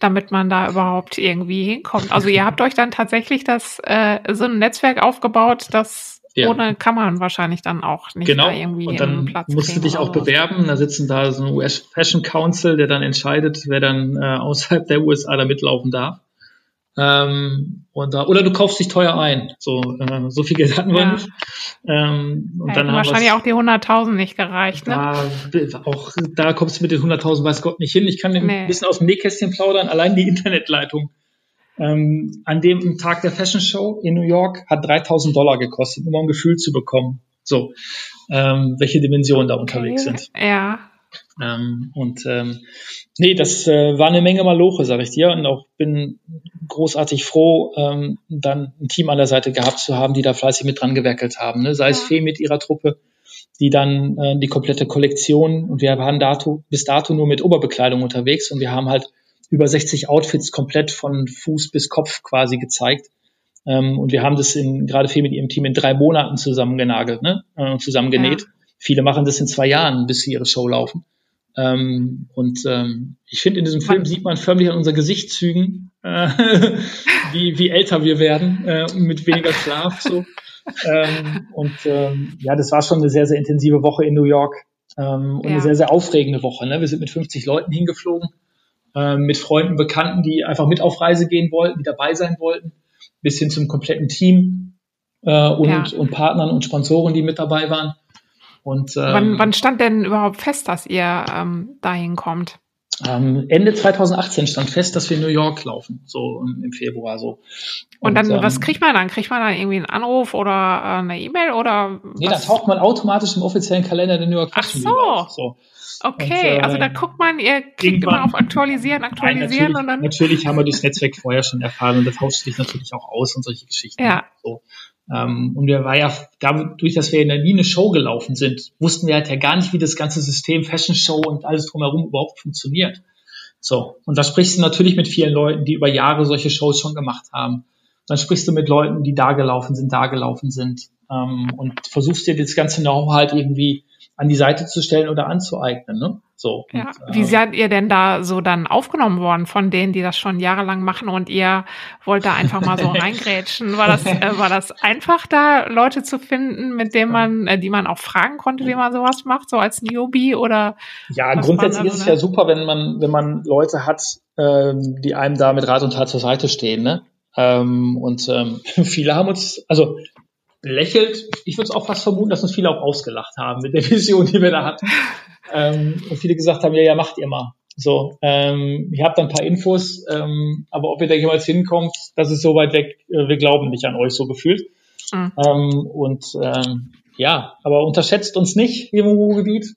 damit man da überhaupt irgendwie hinkommt? Also ihr habt euch dann tatsächlich das äh, so ein Netzwerk aufgebaut, das ja. Ohne kann man wahrscheinlich dann auch nicht
genau. da irgendwie und dann Platz musst du dich auch bewerben. Da sitzen da so ein US Fashion Council, der dann entscheidet, wer dann äh, außerhalb der USA da mitlaufen darf. Ähm, und da, oder du kaufst dich teuer ein. So, äh, so viel Geld hatten wir ja. nicht.
Ähm, und ja, dann haben wahrscheinlich auch die 100.000 nicht gereicht. Ne?
Da, auch da kommst du mit den 100.000 weiß Gott nicht hin. Ich kann nee. ein bisschen aus dem Nähkästchen plaudern. Allein die Internetleitung ähm, an dem Tag der Fashion Show in New York hat 3000 Dollar gekostet, um ein Gefühl zu bekommen, so, ähm, welche Dimensionen da unterwegs okay. sind.
Ja.
Ähm, und ähm, nee, das äh, war eine Menge Maloche, sag ich dir. Und auch bin großartig froh, ähm, dann ein Team an der Seite gehabt zu haben, die da fleißig mit dran gewerkelt haben. Ne? Sei ja. es Fee mit ihrer Truppe, die dann äh, die komplette Kollektion und wir waren dato, bis dato nur mit Oberbekleidung unterwegs und wir haben halt über 60 Outfits komplett von Fuß bis Kopf quasi gezeigt. Ähm, und wir haben das in, gerade viel mit ihrem Team in drei Monaten zusammengenagelt, ne? Äh, zusammengenäht. Ja. Viele machen das in zwei Jahren, bis sie ihre Show laufen. Ähm, und ähm, ich finde, in diesem Film sieht man förmlich an unseren Gesichtszügen, äh, wie, wie älter wir werden, äh, mit weniger Schlaf. So. ähm, und ähm, ja, das war schon eine sehr, sehr intensive Woche in New York ähm, und ja. eine sehr, sehr aufregende Woche. Ne? Wir sind mit 50 Leuten hingeflogen äh, mit Freunden, Bekannten, die einfach mit auf Reise gehen wollten, die dabei sein wollten, bis hin zum kompletten Team äh, und, ja. und Partnern und Sponsoren, die mit dabei waren. Und,
ähm, wann, wann stand denn überhaupt fest, dass ihr ähm, dahin kommt?
Ähm, Ende 2018 stand fest, dass wir in New York laufen, so im Februar so.
Und, und dann, ähm, was kriegt man dann? Kriegt man dann irgendwie einen Anruf oder äh, eine E-Mail oder?
Nee, was? taucht man automatisch im offiziellen Kalender der New York
Fashion Ach so. so. Okay, und, äh, also da guckt man, ihr klickt immer auf Aktualisieren, Aktualisieren
nein,
und dann.
Natürlich haben wir das Netzwerk vorher schon erfahren und das tauscht sich natürlich auch aus und solche Geschichten.
Ja.
So. Ähm, und wir war ja, dadurch, dass wir in der nie eine Show gelaufen sind, wussten wir halt ja gar nicht, wie das ganze System Fashion Show und alles drumherum überhaupt funktioniert. So. Und da sprichst du natürlich mit vielen Leuten, die über Jahre solche Shows schon gemacht haben. Dann sprichst du mit Leuten, die da gelaufen sind, da gelaufen sind, ähm, und versuchst dir das ganze Know-how halt irgendwie an die Seite zu stellen oder anzueignen. Ne? So.
Ja. Und, Wie äh, seid ihr denn da so dann aufgenommen worden von denen, die das schon jahrelang machen und ihr wollt da einfach mal so reingrätschen? War das, äh, war das einfach da Leute zu finden, mit denen man, äh, die man auch fragen konnte, wie man sowas macht, so als Newbie oder?
Ja, grundsätzlich ist es ja super, wenn man, wenn man Leute hat, ähm, die einem da mit Rat und Tat zur Seite stehen, ne? Ähm, und ähm, viele haben uns, also belächelt. Ich würde es auch fast vermuten, dass uns viele auch ausgelacht haben mit der Vision, die wir da hatten. Ähm, und viele gesagt haben, ja, ja, macht ihr mal. So, ähm, ich habe da ein paar Infos, ähm, aber ob ihr da jemals hinkommt, das ist so weit weg, äh, wir glauben nicht an euch, so gefühlt. Mhm. Ähm, und ähm, ja, aber unterschätzt uns nicht im Ruhrgebiet.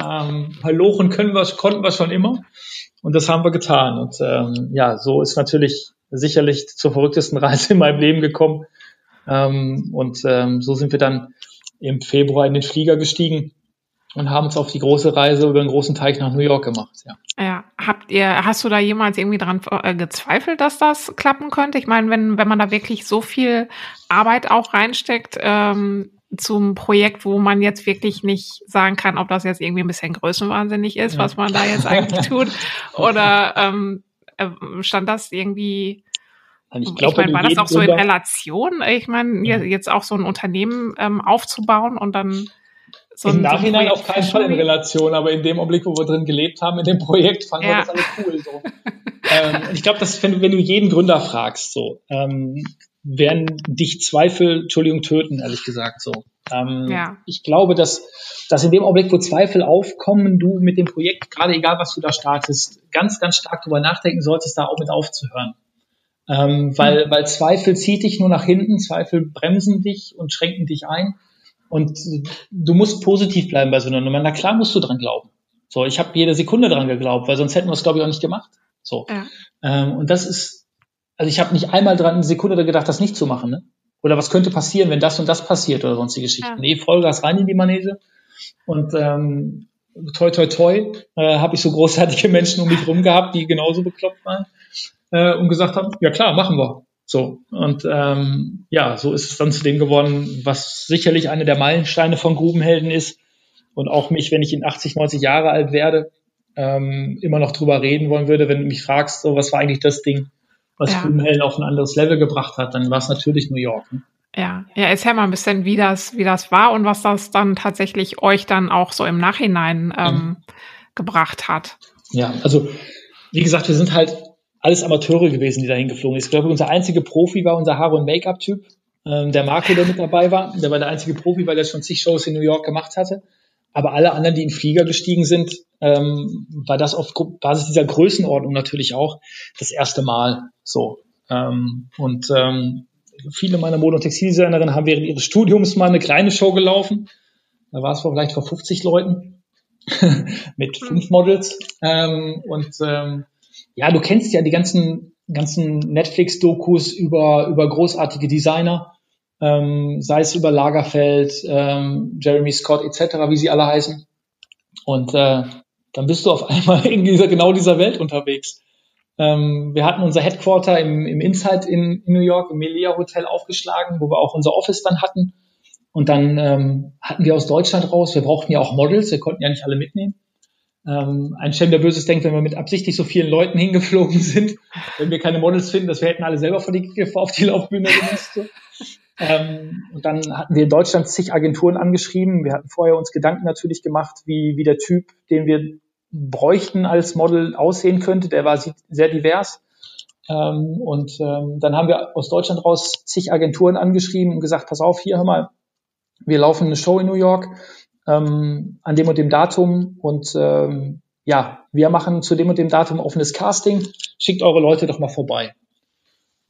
Ähm, Hallochen können wir, konnten wir schon immer. Und das haben wir getan. Und ähm, ja, so ist natürlich sicherlich zur verrücktesten Reise in meinem Leben gekommen. Ähm, und ähm, so sind wir dann im Februar in den Flieger gestiegen und haben uns auf die große Reise über den großen Teich nach New York gemacht.
Ja. ja, habt ihr, hast du da jemals irgendwie dran äh, gezweifelt, dass das klappen könnte? Ich meine, wenn, wenn man da wirklich so viel Arbeit auch reinsteckt, ähm, zum Projekt, wo man jetzt wirklich nicht sagen kann, ob das jetzt irgendwie ein bisschen größenwahnsinnig ist, ja. was man da jetzt eigentlich tut. Oder ähm, äh, stand das irgendwie ich, glaub, ich meine, war das auch so in Relation? Ich meine, ja. jetzt auch so ein Unternehmen ähm, aufzubauen und dann
so Im Nachhinein so auf keinen Fall in Relation, aber in dem Augenblick, wo wir drin gelebt haben, in dem Projekt, fanden ja. wir das alle cool. So. ähm, ich glaube, dass wenn, wenn, du jeden Gründer fragst, so, ähm, werden dich Zweifel, Entschuldigung, töten, ehrlich gesagt, so. Ähm, ja. Ich glaube, dass, dass in dem Augenblick, wo Zweifel aufkommen, du mit dem Projekt, gerade egal was du da startest, ganz, ganz stark drüber nachdenken solltest, da auch mit aufzuhören. Ähm, weil, weil Zweifel zieht dich nur nach hinten, Zweifel bremsen dich und schränken dich ein. Und du musst positiv bleiben bei so einer Nummer. Na klar musst du dran glauben. So, ich habe jede Sekunde dran geglaubt, weil sonst hätten wir es, glaube ich, auch nicht gemacht. So. Ja. Ähm, und das ist, also ich habe nicht einmal dran eine Sekunde gedacht, das nicht zu machen. Ne? Oder was könnte passieren, wenn das und das passiert oder sonstige Geschichten. Ja. Nee, Vollgas rein in die Manege. Und ähm, toi toi toi äh, habe ich so großartige Menschen um mich rum gehabt, die genauso bekloppt waren äh, und gesagt haben, ja klar, machen wir. So, und ähm, ja, so ist es dann zu dem geworden, was sicherlich eine der Meilensteine von Grubenhelden ist. Und auch mich, wenn ich in 80, 90 Jahre alt werde, ähm, immer noch drüber reden wollen würde, wenn du mich fragst, so was war eigentlich das Ding, was ja. Grubenhelden auf ein anderes Level gebracht hat, dann war es natürlich New York. Ne?
Ja, ja, erzähl mal ein bisschen, wie das, wie das war und was das dann tatsächlich euch dann auch so im Nachhinein ähm, mhm. gebracht hat.
Ja, also wie gesagt, wir sind halt alles Amateure gewesen, die dahin geflogen ist. Ich glaube, unser einziger Profi war unser Haare- und Make-up-Typ, ähm, der Marco, der mit dabei war. Der war der einzige Profi, weil er schon zig Shows in New York gemacht hatte. Aber alle anderen, die in Flieger gestiegen sind, ähm, war das auf Basis dieser Größenordnung natürlich auch das erste Mal so. Ähm, und ähm, viele meiner Mode- und Textildesignerinnen haben während ihres Studiums mal eine kleine Show gelaufen. Da war es vielleicht vor 50 Leuten mit fünf Models. Ähm, und ähm, ja, du kennst ja die ganzen, ganzen Netflix-Dokus über, über großartige Designer, ähm, sei es über Lagerfeld, ähm, Jeremy Scott etc., wie sie alle heißen. Und äh, dann bist du auf einmal in dieser, genau dieser Welt unterwegs. Ähm, wir hatten unser Headquarter im, im Inside in, in New York, im Melia Hotel aufgeschlagen, wo wir auch unser Office dann hatten. Und dann ähm, hatten wir aus Deutschland raus, wir brauchten ja auch Models, wir konnten ja nicht alle mitnehmen. Ähm, ein Schelm, der Böses denkt, wenn wir mit absichtlich so vielen Leuten hingeflogen sind, wenn wir keine Models finden, dass wir hätten alle selber vor die GGV auf die Laufbühne gemusst. ähm, und dann hatten wir in Deutschland zig Agenturen angeschrieben. Wir hatten vorher uns Gedanken natürlich gemacht, wie, wie der Typ, den wir bräuchten als Model aussehen könnte. Der war sehr divers. Ähm, und ähm, dann haben wir aus Deutschland raus zig Agenturen angeschrieben und gesagt, pass auf, hier hör mal, wir laufen eine Show in New York ähm, an dem und dem Datum und ähm, ja, wir machen zu dem und dem Datum offenes Casting. Schickt eure Leute doch mal vorbei.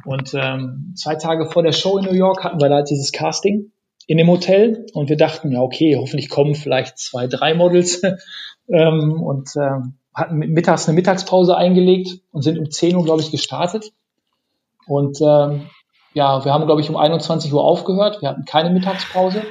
Und ähm, zwei Tage vor der Show in New York hatten wir da dieses Casting in dem Hotel und wir dachten, ja, okay, hoffentlich kommen vielleicht zwei, drei Models ähm, und ähm, hatten mittags eine Mittagspause eingelegt und sind um 10 Uhr, glaube ich, gestartet. Und ähm, ja, wir haben, glaube ich, um 21 Uhr aufgehört. Wir hatten keine Mittagspause.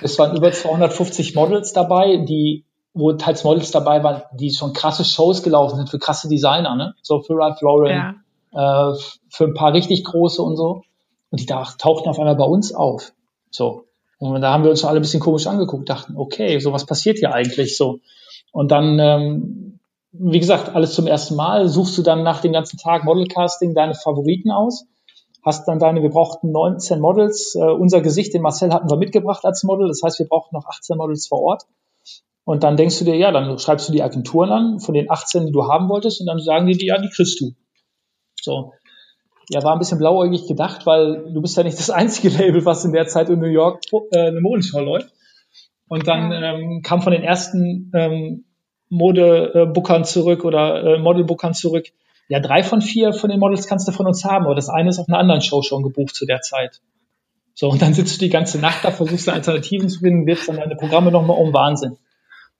Es waren über 250 Models dabei, die, wo teils Models dabei waren, die schon krasse Shows gelaufen sind für krasse Designer, ne? So für Ralph Lauren, ja. äh, für ein paar richtig große und so. Und die tauchten auf einmal bei uns auf. So. Und da haben wir uns schon alle ein bisschen komisch angeguckt, dachten, okay, so was passiert hier eigentlich so. Und dann, ähm, wie gesagt, alles zum ersten Mal, suchst du dann nach dem ganzen Tag Modelcasting deine Favoriten aus hast dann deine, wir brauchten 19 Models. Äh, unser Gesicht, den Marcel hatten wir mitgebracht als Model. Das heißt, wir brauchten noch 18 Models vor Ort. Und dann denkst du dir, ja, dann schreibst du die Agenturen an, von den 18, die du haben wolltest, und dann sagen die dir, ja, die kriegst du. So. ja, war ein bisschen blauäugig gedacht, weil du bist ja nicht das einzige Label, was in der Zeit in New York äh, eine Modenschau läuft. Und dann ähm, kam von den ersten ähm, Modebuckern zurück oder äh, Modelbookern zurück. Ja, drei von vier von den Models kannst du von uns haben, aber das eine ist auf einer anderen Show schon gebucht zu der Zeit. So, und dann sitzt du die ganze Nacht da, versuchst Alternativen zu finden, wirfst dann deine Programme nochmal um Wahnsinn.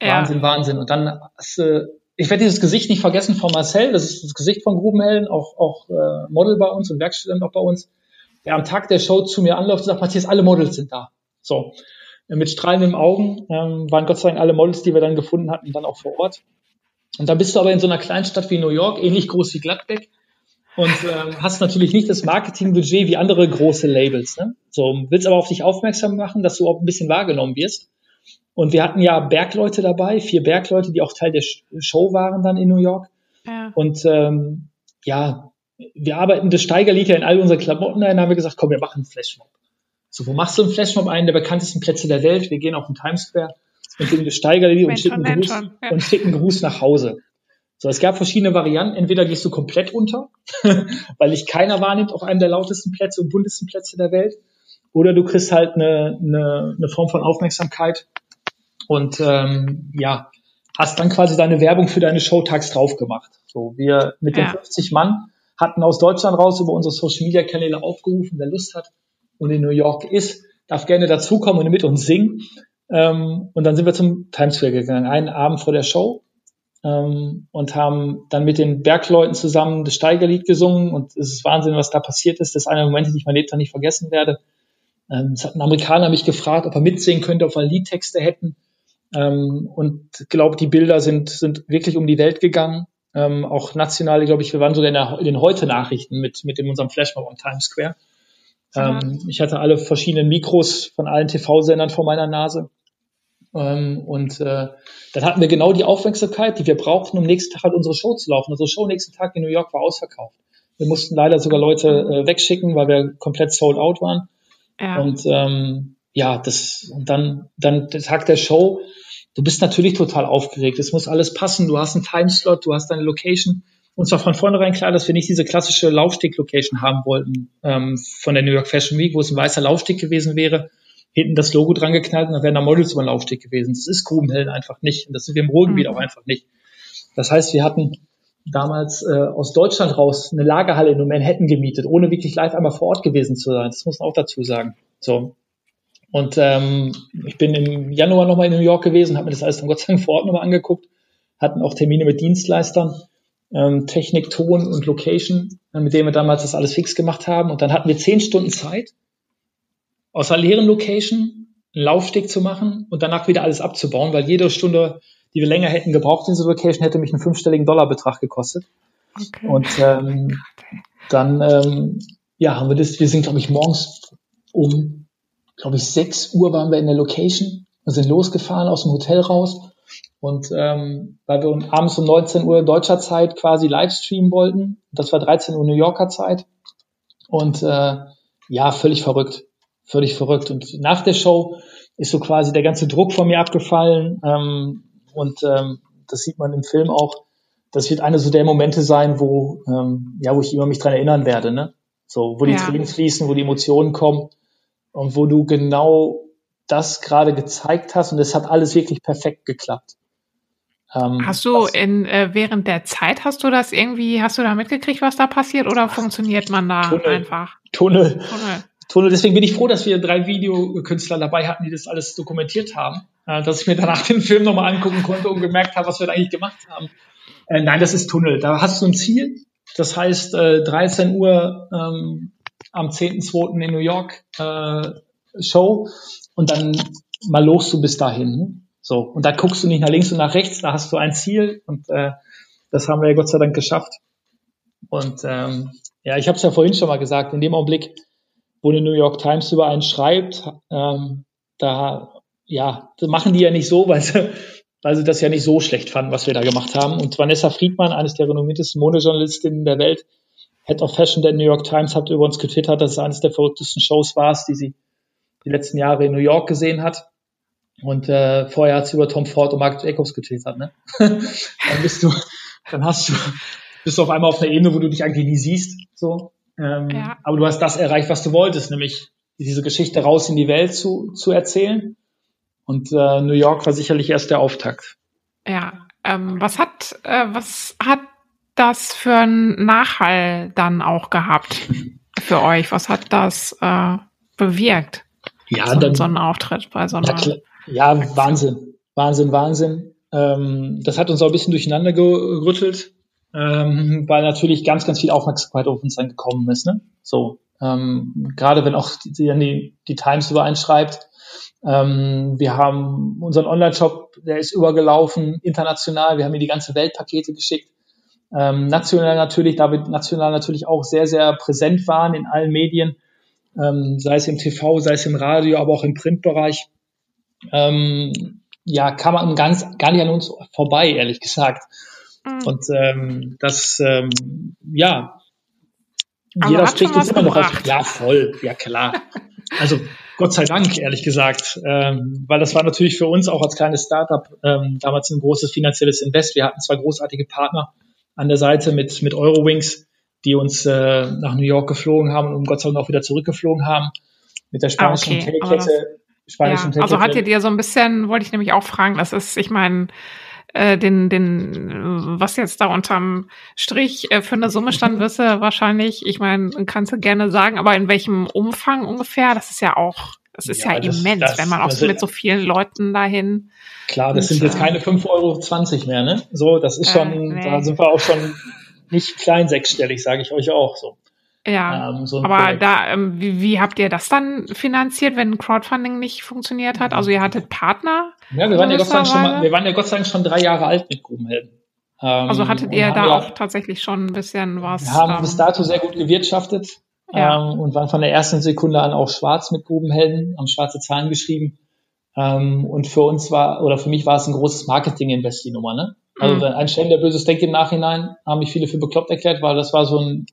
Ja. Wahnsinn, Wahnsinn. Und dann hast du, ich werde dieses Gesicht nicht vergessen von Marcel, das ist das Gesicht von Grubenhelden, auch, auch äh, Model bei uns und Werkstudent auch bei uns, der am Tag der Show zu mir anläuft und sagt, Matthias, alle Models sind da. So mit strahlenden Augen. Ähm, waren Gott sei Dank alle Models, die wir dann gefunden hatten, dann auch vor Ort. Und dann bist du aber in so einer kleinen Stadt wie New York, ähnlich groß wie Gladbeck, und ähm, hast natürlich nicht das Marketingbudget wie andere große Labels. Ne? So willst aber auf dich aufmerksam machen, dass du auch ein bisschen wahrgenommen wirst. Und wir hatten ja Bergleute dabei, vier Bergleute, die auch Teil der Show waren dann in New York. Ja. Und ähm, ja, wir arbeiten das Steigerlied ja in all unsere Klamotten ein, haben wir gesagt, komm, wir machen einen Flashmob. So, wo machst du einen Flashmob? Einen der bekanntesten Plätze der Welt. Wir gehen auf den Times Square und geben das Steigerlied und schicken, Gruß, ja. und schicken Gruß nach Hause. So, es gab verschiedene Varianten. Entweder gehst du komplett unter, weil dich keiner wahrnimmt auf einem der lautesten Plätze und buntesten Plätze der Welt. Oder du kriegst halt eine, eine, eine Form von Aufmerksamkeit und ähm, ja, hast dann quasi deine Werbung für deine Showtags drauf gemacht. So, wir mit den 50 Mann hatten aus Deutschland raus über unsere Social Media Kanäle aufgerufen, wer Lust hat und in New York ist, darf gerne dazukommen und mit uns singen. Ähm, und dann sind wir zum Times Square gegangen, einen Abend vor der Show ähm, und haben dann mit den Bergleuten zusammen das Steigerlied gesungen und es ist Wahnsinn, was da passiert ist. Das ist einer der Momente, die ich mein Leben nicht vergessen werde. Ähm, es hat ein Amerikaner mich gefragt, ob er mitsingen könnte, ob wir Liedtexte hätten. Ähm, und glaube, die Bilder sind, sind wirklich um die Welt gegangen. Ähm, auch nationale, glaube ich, wir waren sogar in, der, in den Heute-Nachrichten mit, mit in unserem Flashmob on Times Square. Ähm, ich hatte alle verschiedenen Mikros von allen TV-Sendern vor meiner Nase. Ähm, und äh, dann hatten wir genau die Aufmerksamkeit, die wir brauchten, um nächsten Tag halt unsere Show zu laufen. Unsere Show nächsten Tag in New York war ausverkauft. Wir mussten leider sogar Leute äh, wegschicken, weil wir komplett sold out waren. Ja. Und ähm, ja, das und dann dann der Tag der Show. Du bist natürlich total aufgeregt. Es muss alles passen. Du hast einen Timeslot, du hast deine Location. Uns war von vornherein klar, dass wir nicht diese klassische Laufsteg-Location haben wollten ähm, von der New York Fashion Week, wo es ein weißer Laufsteg gewesen wäre, hinten das Logo dran geknallt und dann wären da Models über den Laufsteg gewesen. Das ist Grubenhellen einfach nicht. Und das sind wir im Ruhrgebiet mhm. auch einfach nicht. Das heißt, wir hatten damals äh, aus Deutschland raus eine Lagerhalle in Manhattan gemietet, ohne wirklich live einmal vor Ort gewesen zu sein. Das muss man auch dazu sagen. So. Und ähm, ich bin im Januar nochmal in New York gewesen, habe mir das alles dann Gott sei Dank vor Ort nochmal angeguckt, hatten auch Termine mit Dienstleistern ähm, Technik, Ton und Location, äh, mit denen wir damals das alles fix gemacht haben. Und dann hatten wir zehn Stunden Zeit, aus einer leeren Location einen Laufsteg zu machen und danach wieder alles abzubauen, weil jede Stunde, die wir länger hätten gebraucht in dieser Location, hätte mich einen fünfstelligen Dollarbetrag gekostet. Okay. Und ähm, dann ähm, ja, haben wir das, wir sind, glaube ich, morgens um, glaube ich, 6 Uhr waren wir in der Location und sind losgefahren aus dem Hotel raus und ähm, weil wir abends um 19 Uhr deutscher Zeit quasi Livestreamen wollten, das war 13 Uhr New Yorker Zeit. Und äh, ja, völlig verrückt. Völlig verrückt. Und nach der Show ist so quasi der ganze Druck von mir abgefallen. Ähm, und ähm, das sieht man im Film auch. Das wird eine so der Momente sein, wo, ähm, ja, wo ich immer mich dran erinnern werde, ne? So, wo die ja. Tränen fließen, wo die Emotionen kommen und wo du genau das gerade gezeigt hast und es hat alles wirklich perfekt geklappt.
Ähm, hast du in, äh, während der Zeit, hast du das irgendwie, hast du da mitgekriegt, was da passiert oder funktioniert man da Tunnel, einfach?
Tunnel. Tunnel. Tunnel. Deswegen bin ich froh, dass wir drei Videokünstler dabei hatten, die das alles dokumentiert haben, äh, dass ich mir danach den Film nochmal angucken konnte und gemerkt habe, was wir da eigentlich gemacht haben. Äh, nein, das ist Tunnel. Da hast du ein Ziel. Das heißt, äh, 13 Uhr ähm, am 10.2. in New York äh, Show und dann mal los du bis dahin. So, und da guckst du nicht nach links und nach rechts, da hast du ein Ziel und äh, das haben wir ja Gott sei Dank geschafft. Und ähm, ja, ich habe es ja vorhin schon mal gesagt, in dem Augenblick, wo die New York Times über einen schreibt, ähm, da ja, das machen die ja nicht so, weil sie, weil sie das ja nicht so schlecht fanden, was wir da gemacht haben. Und Vanessa Friedmann, eines der renommiertesten Modejournalistinnen der Welt, Head of Fashion der New York Times, hat über uns getwittert, dass es eines der verrücktesten Shows war, die sie die letzten Jahre in New York gesehen hat. Und äh, vorher hat sie über Tom Ford und Mark Jacobs getwittert, ne? dann bist du, dann hast du, bist du auf einmal auf einer Ebene, wo du dich eigentlich nie siehst. So. Ähm, ja. Aber du hast das erreicht, was du wolltest, nämlich diese Geschichte raus in die Welt zu, zu erzählen. Und äh, New York war sicherlich erst der Auftakt.
Ja, ähm, was hat, äh, was hat das für einen Nachhall dann auch gehabt für euch? Was hat das äh, bewirkt?
Ja, so, dann,
so ein Auftritt bei so einer.
Ja, ja Wahnsinn, Wahnsinn, Wahnsinn. Ähm, das hat uns auch ein bisschen durcheinander gerüttelt, ähm, weil natürlich ganz, ganz viel Aufmerksamkeit auf uns dann gekommen ist. Ne? So, ähm, gerade wenn auch die, die, die Times übereinschreibt. Ähm, wir haben unseren Online-Shop, der ist übergelaufen, international. Wir haben hier die ganze Welt Pakete geschickt. Ähm, national natürlich, da wir national natürlich auch sehr, sehr präsent waren in allen Medien, ähm, sei es im TV, sei es im Radio, aber auch im Printbereich. Ähm, ja, kann man ganz, gar nicht an uns vorbei, ehrlich gesagt. Mhm. Und ähm, das, ähm, ja,
aber jeder spricht jetzt immer noch
auf. Ja, voll, ja klar. Also Gott sei Dank, ehrlich gesagt, ähm, weil das war natürlich für uns auch als kleines Startup ähm, damals ein großes finanzielles Invest. Wir hatten zwei großartige Partner an der Seite mit, mit Eurowings, die uns äh, nach New York geflogen haben und Gott sei Dank auch wieder zurückgeflogen haben mit der spanischen ah, okay. Hotelkette.
Ja, also hattet ihr so ein bisschen, wollte ich nämlich auch fragen, das ist, ich meine, äh, den, den, was jetzt da unterm Strich äh, für eine Summe stand, wirst du wahrscheinlich, ich meine, kannst du gerne sagen, aber in welchem Umfang ungefähr? Das ist ja auch, das ist ja, ja das, immens, das, wenn man auch so mit so vielen Leuten dahin.
Klar, das und, sind jetzt keine 5,20 Euro mehr, ne? So, das ist schon, äh, nee. da sind wir auch schon nicht klein sechsstellig, sage ich euch auch so.
Ja, ähm, so aber Projekt. da, ähm, wie, wie habt ihr das dann finanziert, wenn Crowdfunding nicht funktioniert hat? Also ihr hattet Partner?
Ja, wir waren ja Gott sei Dank schon mal, wir waren ja Gott sei Dank schon drei Jahre alt mit Grubenhelden.
Ähm, also hattet ihr da auch tatsächlich schon ein bisschen was?
Wir haben ähm, bis dato sehr gut gewirtschaftet ja. ähm, und waren von der ersten Sekunde an auch schwarz mit Grubenhelden, haben schwarze Zahlen geschrieben. Ähm, und für uns war, oder für mich war es ein großes Marketing-Invest, die Nummer, ne? Also mhm. ein Stellen der Böses denkt im Nachhinein, haben mich viele für bekloppt erklärt, weil das war so ein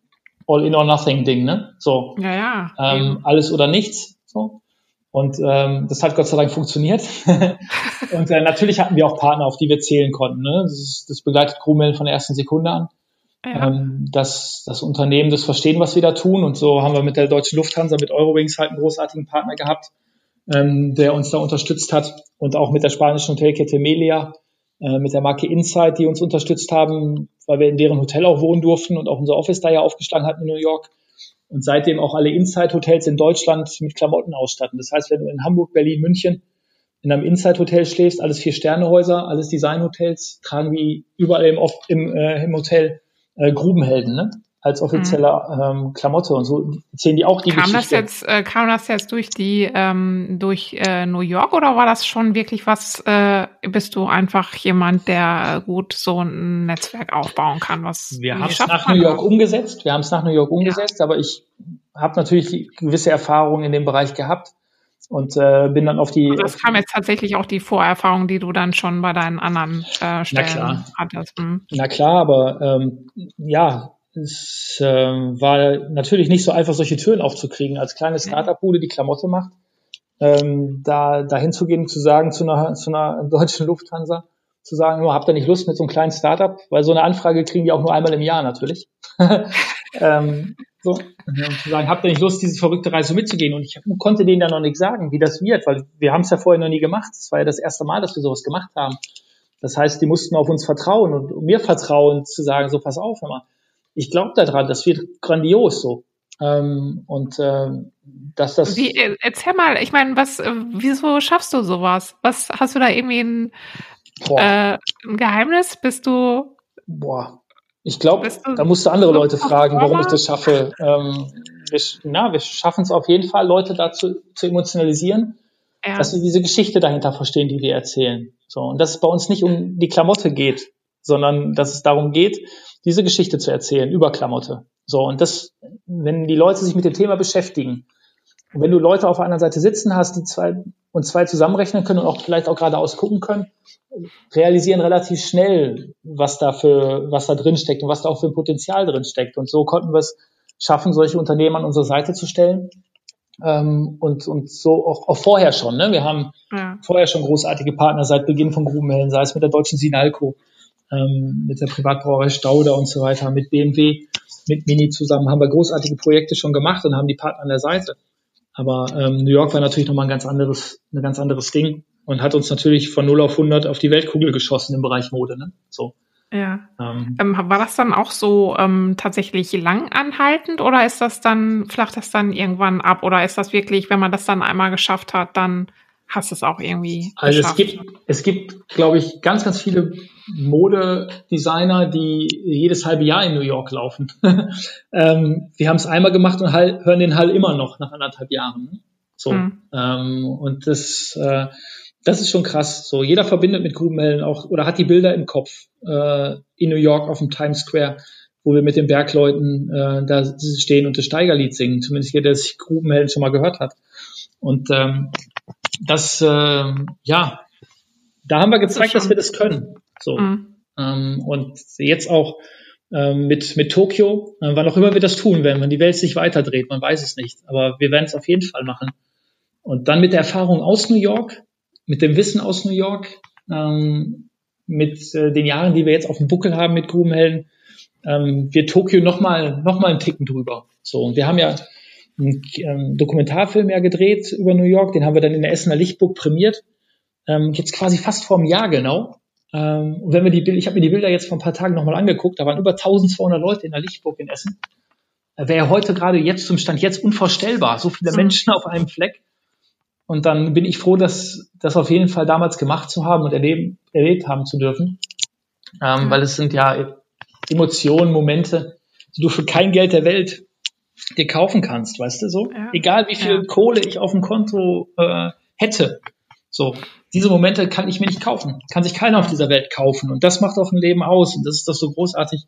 All-in-or-nothing-Ding, ne? So.
Ja, ja.
Ähm, alles oder nichts. So. Und ähm, das hat Gott sei Dank funktioniert. und äh, natürlich hatten wir auch Partner, auf die wir zählen konnten. Ne? Das, ist, das begleitet Crewmail von der ersten Sekunde an. Ja. Ähm, dass das Unternehmen das verstehen, was wir da tun. Und so haben wir mit der deutschen Lufthansa, mit Eurowings halt einen großartigen Partner gehabt, ähm, der uns da unterstützt hat. Und auch mit der spanischen Hotelkette Melia, äh, mit der Marke Insight, die uns unterstützt haben, weil wir in deren Hotel auch wohnen durften und auch unser Office da ja aufgeschlagen hatten in New York. Und seitdem auch alle Inside-Hotels in Deutschland mit Klamotten ausstatten. Das heißt, wenn du in Hamburg, Berlin, München in einem Inside-Hotel schläfst, alles vier Sterne-Häuser, alles Design-Hotels, tragen wie überall im, im, äh, im Hotel äh, Grubenhelden. Ne? Als offizieller mhm. ähm, Klamotte und so zählen die auch die
kam
Geschichte.
Das jetzt, äh, kam das jetzt durch die ähm, durch äh, New York oder war das schon wirklich was? Äh, bist du einfach jemand, der gut so ein Netzwerk aufbauen kann? Was
wir haben es nach New York umgesetzt. Wir haben es nach New York umgesetzt, ja. aber ich habe natürlich gewisse Erfahrungen in dem Bereich gehabt und äh, bin dann auf die.
Also das kam jetzt tatsächlich auch die Vorerfahrung, die du dann schon bei deinen anderen äh, Stellen Na klar. hattest.
Hm. Na klar, aber ähm, ja, es äh, war natürlich nicht so einfach, solche Türen aufzukriegen. Als kleine Startup-Bude, die Klamotte macht, ähm, da dahin zu gehen, zu sagen zu einer, zu einer deutschen Lufthansa, zu sagen, nur habt ihr nicht Lust mit so einem kleinen Startup, weil so eine Anfrage kriegen die auch nur einmal im Jahr natürlich. ähm, so, und zu sagen, habt ihr nicht Lust, diese verrückte Reise mitzugehen? Und ich konnte denen ja noch nicht sagen, wie das wird, weil wir haben es ja vorher noch nie gemacht. Es war ja das erste Mal, dass wir sowas gemacht haben. Das heißt, die mussten auf uns vertrauen und mir vertrauen, zu sagen, so pass auf, hör mal, ich glaube daran, das wird grandios so. Ähm, und äh, dass das.
Wie, äh, erzähl mal, ich meine, was, äh, wieso schaffst du sowas? Was hast du da irgendwie ein, äh, ein Geheimnis? Bist du.
Boah. Ich glaube, da musst du andere so Leute fragen, warum ich das schaffe. Ähm, wir, na, wir schaffen es auf jeden Fall, Leute dazu zu emotionalisieren, ja. dass sie diese Geschichte dahinter verstehen, die wir erzählen. So, und dass es bei uns nicht um die Klamotte geht, sondern dass es darum geht, diese Geschichte zu erzählen über Klamotte. So, und das, wenn die Leute sich mit dem Thema beschäftigen, und wenn du Leute auf der anderen Seite sitzen hast, die zwei und zwei zusammenrechnen können und auch vielleicht auch geradeaus gucken können, realisieren relativ schnell, was da für, was da drin steckt und was da auch für ein Potenzial drin steckt. Und so konnten wir es schaffen, solche Unternehmen an unsere Seite zu stellen. Ähm, und, und so auch, auch vorher schon. Ne? Wir haben ja. vorher schon großartige Partner seit Beginn von Grubenhellen, sei es mit der deutschen Sinalco, ähm, mit der Privatbrauerei Stauder und so weiter, mit BMW. mit Mini zusammen haben wir großartige Projekte schon gemacht und haben die Partner an der Seite. Aber ähm, New York war natürlich nochmal ein ganz anderes, ein ganz anderes Ding und hat uns natürlich von 0 auf 100 auf die Weltkugel geschossen im Bereich Mode. Ne? So.
Ja. Ähm, ähm, war das dann auch so ähm, tatsächlich lang anhaltend oder ist das dann, flacht das dann irgendwann ab oder ist das wirklich, wenn man das dann einmal geschafft hat, dann hast es auch irgendwie
Also geschafft? es gibt, es gibt, glaube ich, ganz, ganz viele Modedesigner, die jedes halbe Jahr in New York laufen. ähm, wir haben es einmal gemacht und hören den Hall immer noch nach anderthalb Jahren. So. Mhm. Ähm, und das, äh, das ist schon krass. So, jeder verbindet mit Grubenhellen auch oder hat die Bilder im Kopf äh, in New York auf dem Times Square, wo wir mit den Bergleuten äh, da stehen und das Steigerlied singen. Zumindest jeder, der sich Grubenhellen schon mal gehört hat. Und ähm, das, äh, ja, da haben wir gezeigt, das dass wir das können. So. Mhm. Ähm, und jetzt auch ähm, mit, mit Tokio, äh, wann auch immer wir das tun werden, wenn die Welt sich weiterdreht, man weiß es nicht. Aber wir werden es auf jeden Fall machen. Und dann mit der Erfahrung aus New York, mit dem Wissen aus New York, ähm, mit äh, den Jahren, die wir jetzt auf dem Buckel haben mit Grubenhelden, ähm, wird Tokio nochmal noch mal einen Ticken drüber. So, und wir haben ja einen ähm, Dokumentarfilm ja gedreht über New York, den haben wir dann in der Essener Lichtburg prämiert. Ähm, jetzt quasi fast vor einem Jahr genau. Ähm, und wenn wir die Bilder, ich habe mir die Bilder jetzt vor ein paar Tagen nochmal angeguckt, da waren über 1200 Leute in der Lichtburg in Essen. Wäre heute gerade jetzt zum Stand jetzt unvorstellbar, so viele mhm. Menschen auf einem Fleck. Und dann bin ich froh, dass das auf jeden Fall damals gemacht zu haben und erleben, erlebt haben zu dürfen. Ähm, weil es sind ja Emotionen, Momente, die du für kein Geld der Welt dir kaufen kannst, weißt du so? Ja. Egal wie viel ja. Kohle ich auf dem Konto äh, hätte. So, diese Momente kann ich mir nicht kaufen. Kann sich keiner auf dieser Welt kaufen. Und das macht auch ein Leben aus. Und das ist doch so großartig,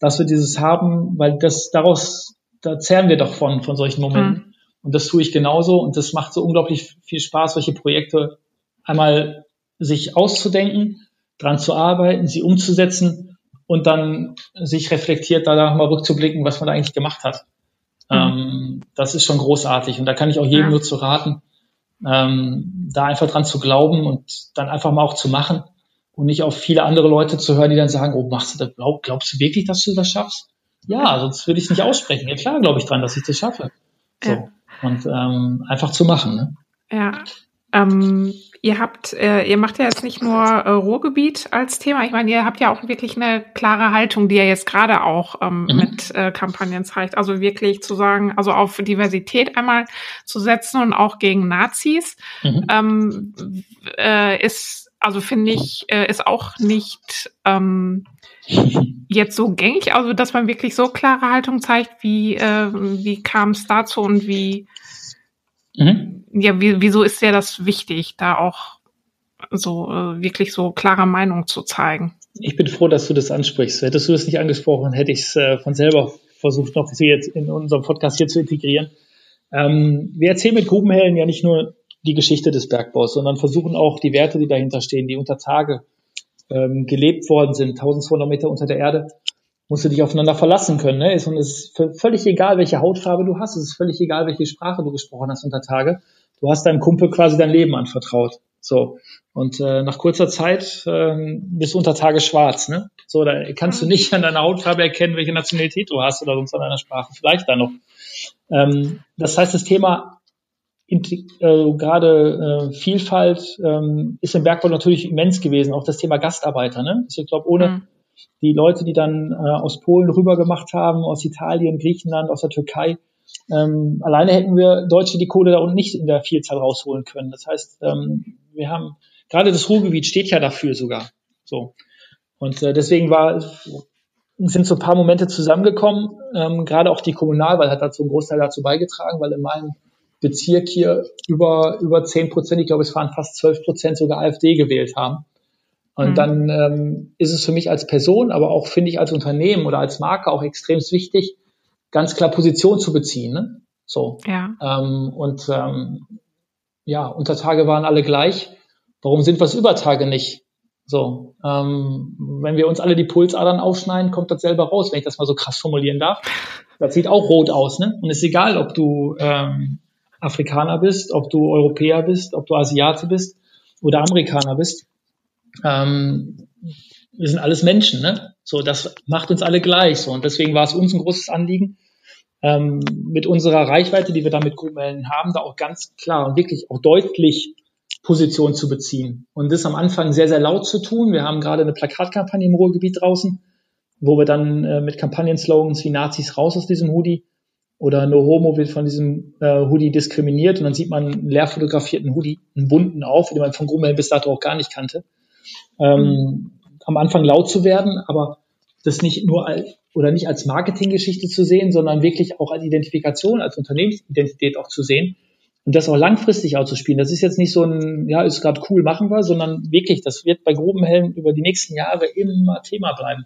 dass wir dieses haben, weil das daraus, da zehren wir doch von, von solchen Momenten. Mhm. Und das tue ich genauso. Und das macht so unglaublich viel Spaß, solche Projekte einmal sich auszudenken, dran zu arbeiten, sie umzusetzen und dann sich reflektiert danach mal rückzublicken, was man da eigentlich gemacht hat. Mhm. Ähm, das ist schon großartig. Und da kann ich auch jedem ja. nur zu raten, ähm, da einfach dran zu glauben und dann einfach mal auch zu machen und nicht auf viele andere Leute zu hören, die dann sagen, oh, machst du das, glaub, glaubst du wirklich, dass du das schaffst? Ja, sonst würde ich es nicht aussprechen. Ja, klar glaube ich dran, dass ich das schaffe. So. Ja. Und ähm, einfach zu machen. Ne?
Ja. Ähm, ihr habt, äh, ihr macht ja jetzt nicht nur äh, Ruhrgebiet als Thema. Ich meine, ihr habt ja auch wirklich eine klare Haltung, die ihr jetzt gerade auch ähm, mhm. mit äh, Kampagnen zeigt. Also wirklich zu sagen, also auf Diversität einmal zu setzen und auch gegen Nazis mhm. ähm, äh, ist, also finde ich, äh, ist auch nicht ähm, jetzt so gängig. Also dass man wirklich so klare Haltung zeigt. Wie äh, wie kam es dazu und wie mhm ja, wie, wieso ist dir das wichtig, da auch so äh, wirklich so klare Meinung zu zeigen?
Ich bin froh, dass du das ansprichst. Hättest du das nicht angesprochen, hätte ich es äh, von selber versucht, noch jetzt in unserem Podcast hier zu integrieren. Ähm, wir erzählen mit Grubenhellen ja nicht nur die Geschichte des Bergbaus, sondern versuchen auch die Werte, die dahinter stehen, die unter Tage ähm, gelebt worden sind, 1200 Meter unter der Erde, musst du dich aufeinander verlassen können. Ne? Und es ist völlig egal, welche Hautfarbe du hast, es ist völlig egal, welche Sprache du gesprochen hast unter Tage du hast deinem Kumpel quasi dein Leben anvertraut. So. Und äh, nach kurzer Zeit äh, bist du unter Tage schwarz, ne? So, da kannst du nicht an deiner Hautfarbe erkennen, welche Nationalität du hast oder sonst an deiner Sprache. Vielleicht dann noch. Ähm, das heißt, das Thema äh, gerade äh, Vielfalt ähm, ist im Bergbau natürlich immens gewesen. Auch das Thema Gastarbeiter, ne? Also ich glaube, ohne mhm. Die Leute, die dann äh, aus Polen rüber gemacht haben, aus Italien, Griechenland, aus der Türkei, ähm, alleine hätten wir Deutsche die Kohle da unten nicht in der Vielzahl rausholen können. Das heißt, ähm, wir haben gerade das Ruhrgebiet steht ja dafür sogar. So und äh, deswegen war sind so ein paar Momente zusammengekommen. Ähm, gerade auch die Kommunalwahl hat dazu einen Großteil dazu beigetragen, weil in meinem Bezirk hier über über zehn Prozent, ich glaube, es waren fast zwölf Prozent sogar AfD gewählt haben. Und mhm. dann ähm, ist es für mich als Person, aber auch finde ich als Unternehmen oder als Marke auch extrem wichtig, ganz klar Position zu beziehen. Ne? So. Ja. Ähm, und ähm, ja, Untertage waren alle gleich. Warum sind wir es Übertage nicht? So, ähm, wenn wir uns alle die Pulsadern aufschneiden, kommt das selber raus, wenn ich das mal so krass formulieren darf. Das sieht auch rot aus, ne? Und es ist egal, ob du ähm, Afrikaner bist, ob du Europäer bist, ob du Asiate bist oder Amerikaner bist. Ähm, wir sind alles Menschen, ne? So, das macht uns alle gleich. So, und deswegen war es uns ein großes Anliegen, ähm, mit unserer Reichweite, die wir da mit Gruppellen haben, da auch ganz klar und wirklich auch deutlich Position zu beziehen. Und das am Anfang sehr, sehr laut zu tun. Wir haben gerade eine Plakatkampagne im Ruhrgebiet draußen, wo wir dann äh, mit Kampagnen-Slogans wie Nazis raus aus diesem Hoodie oder No Homo wird von diesem äh, Hoodie diskriminiert und dann sieht man einen leer fotografierten Hoodie, einen bunten auf, den man von Grummel bis dato auch gar nicht kannte. Ähm, mhm. Am Anfang laut zu werden, aber das nicht nur als, oder nicht als Marketinggeschichte zu sehen, sondern wirklich auch als Identifikation, als Unternehmensidentität auch zu sehen und das auch langfristig auszuspielen. Das ist jetzt nicht so ein, ja, ist gerade cool, machen wir, sondern wirklich, das wird bei Grubenhelden über die nächsten Jahre immer Thema bleiben.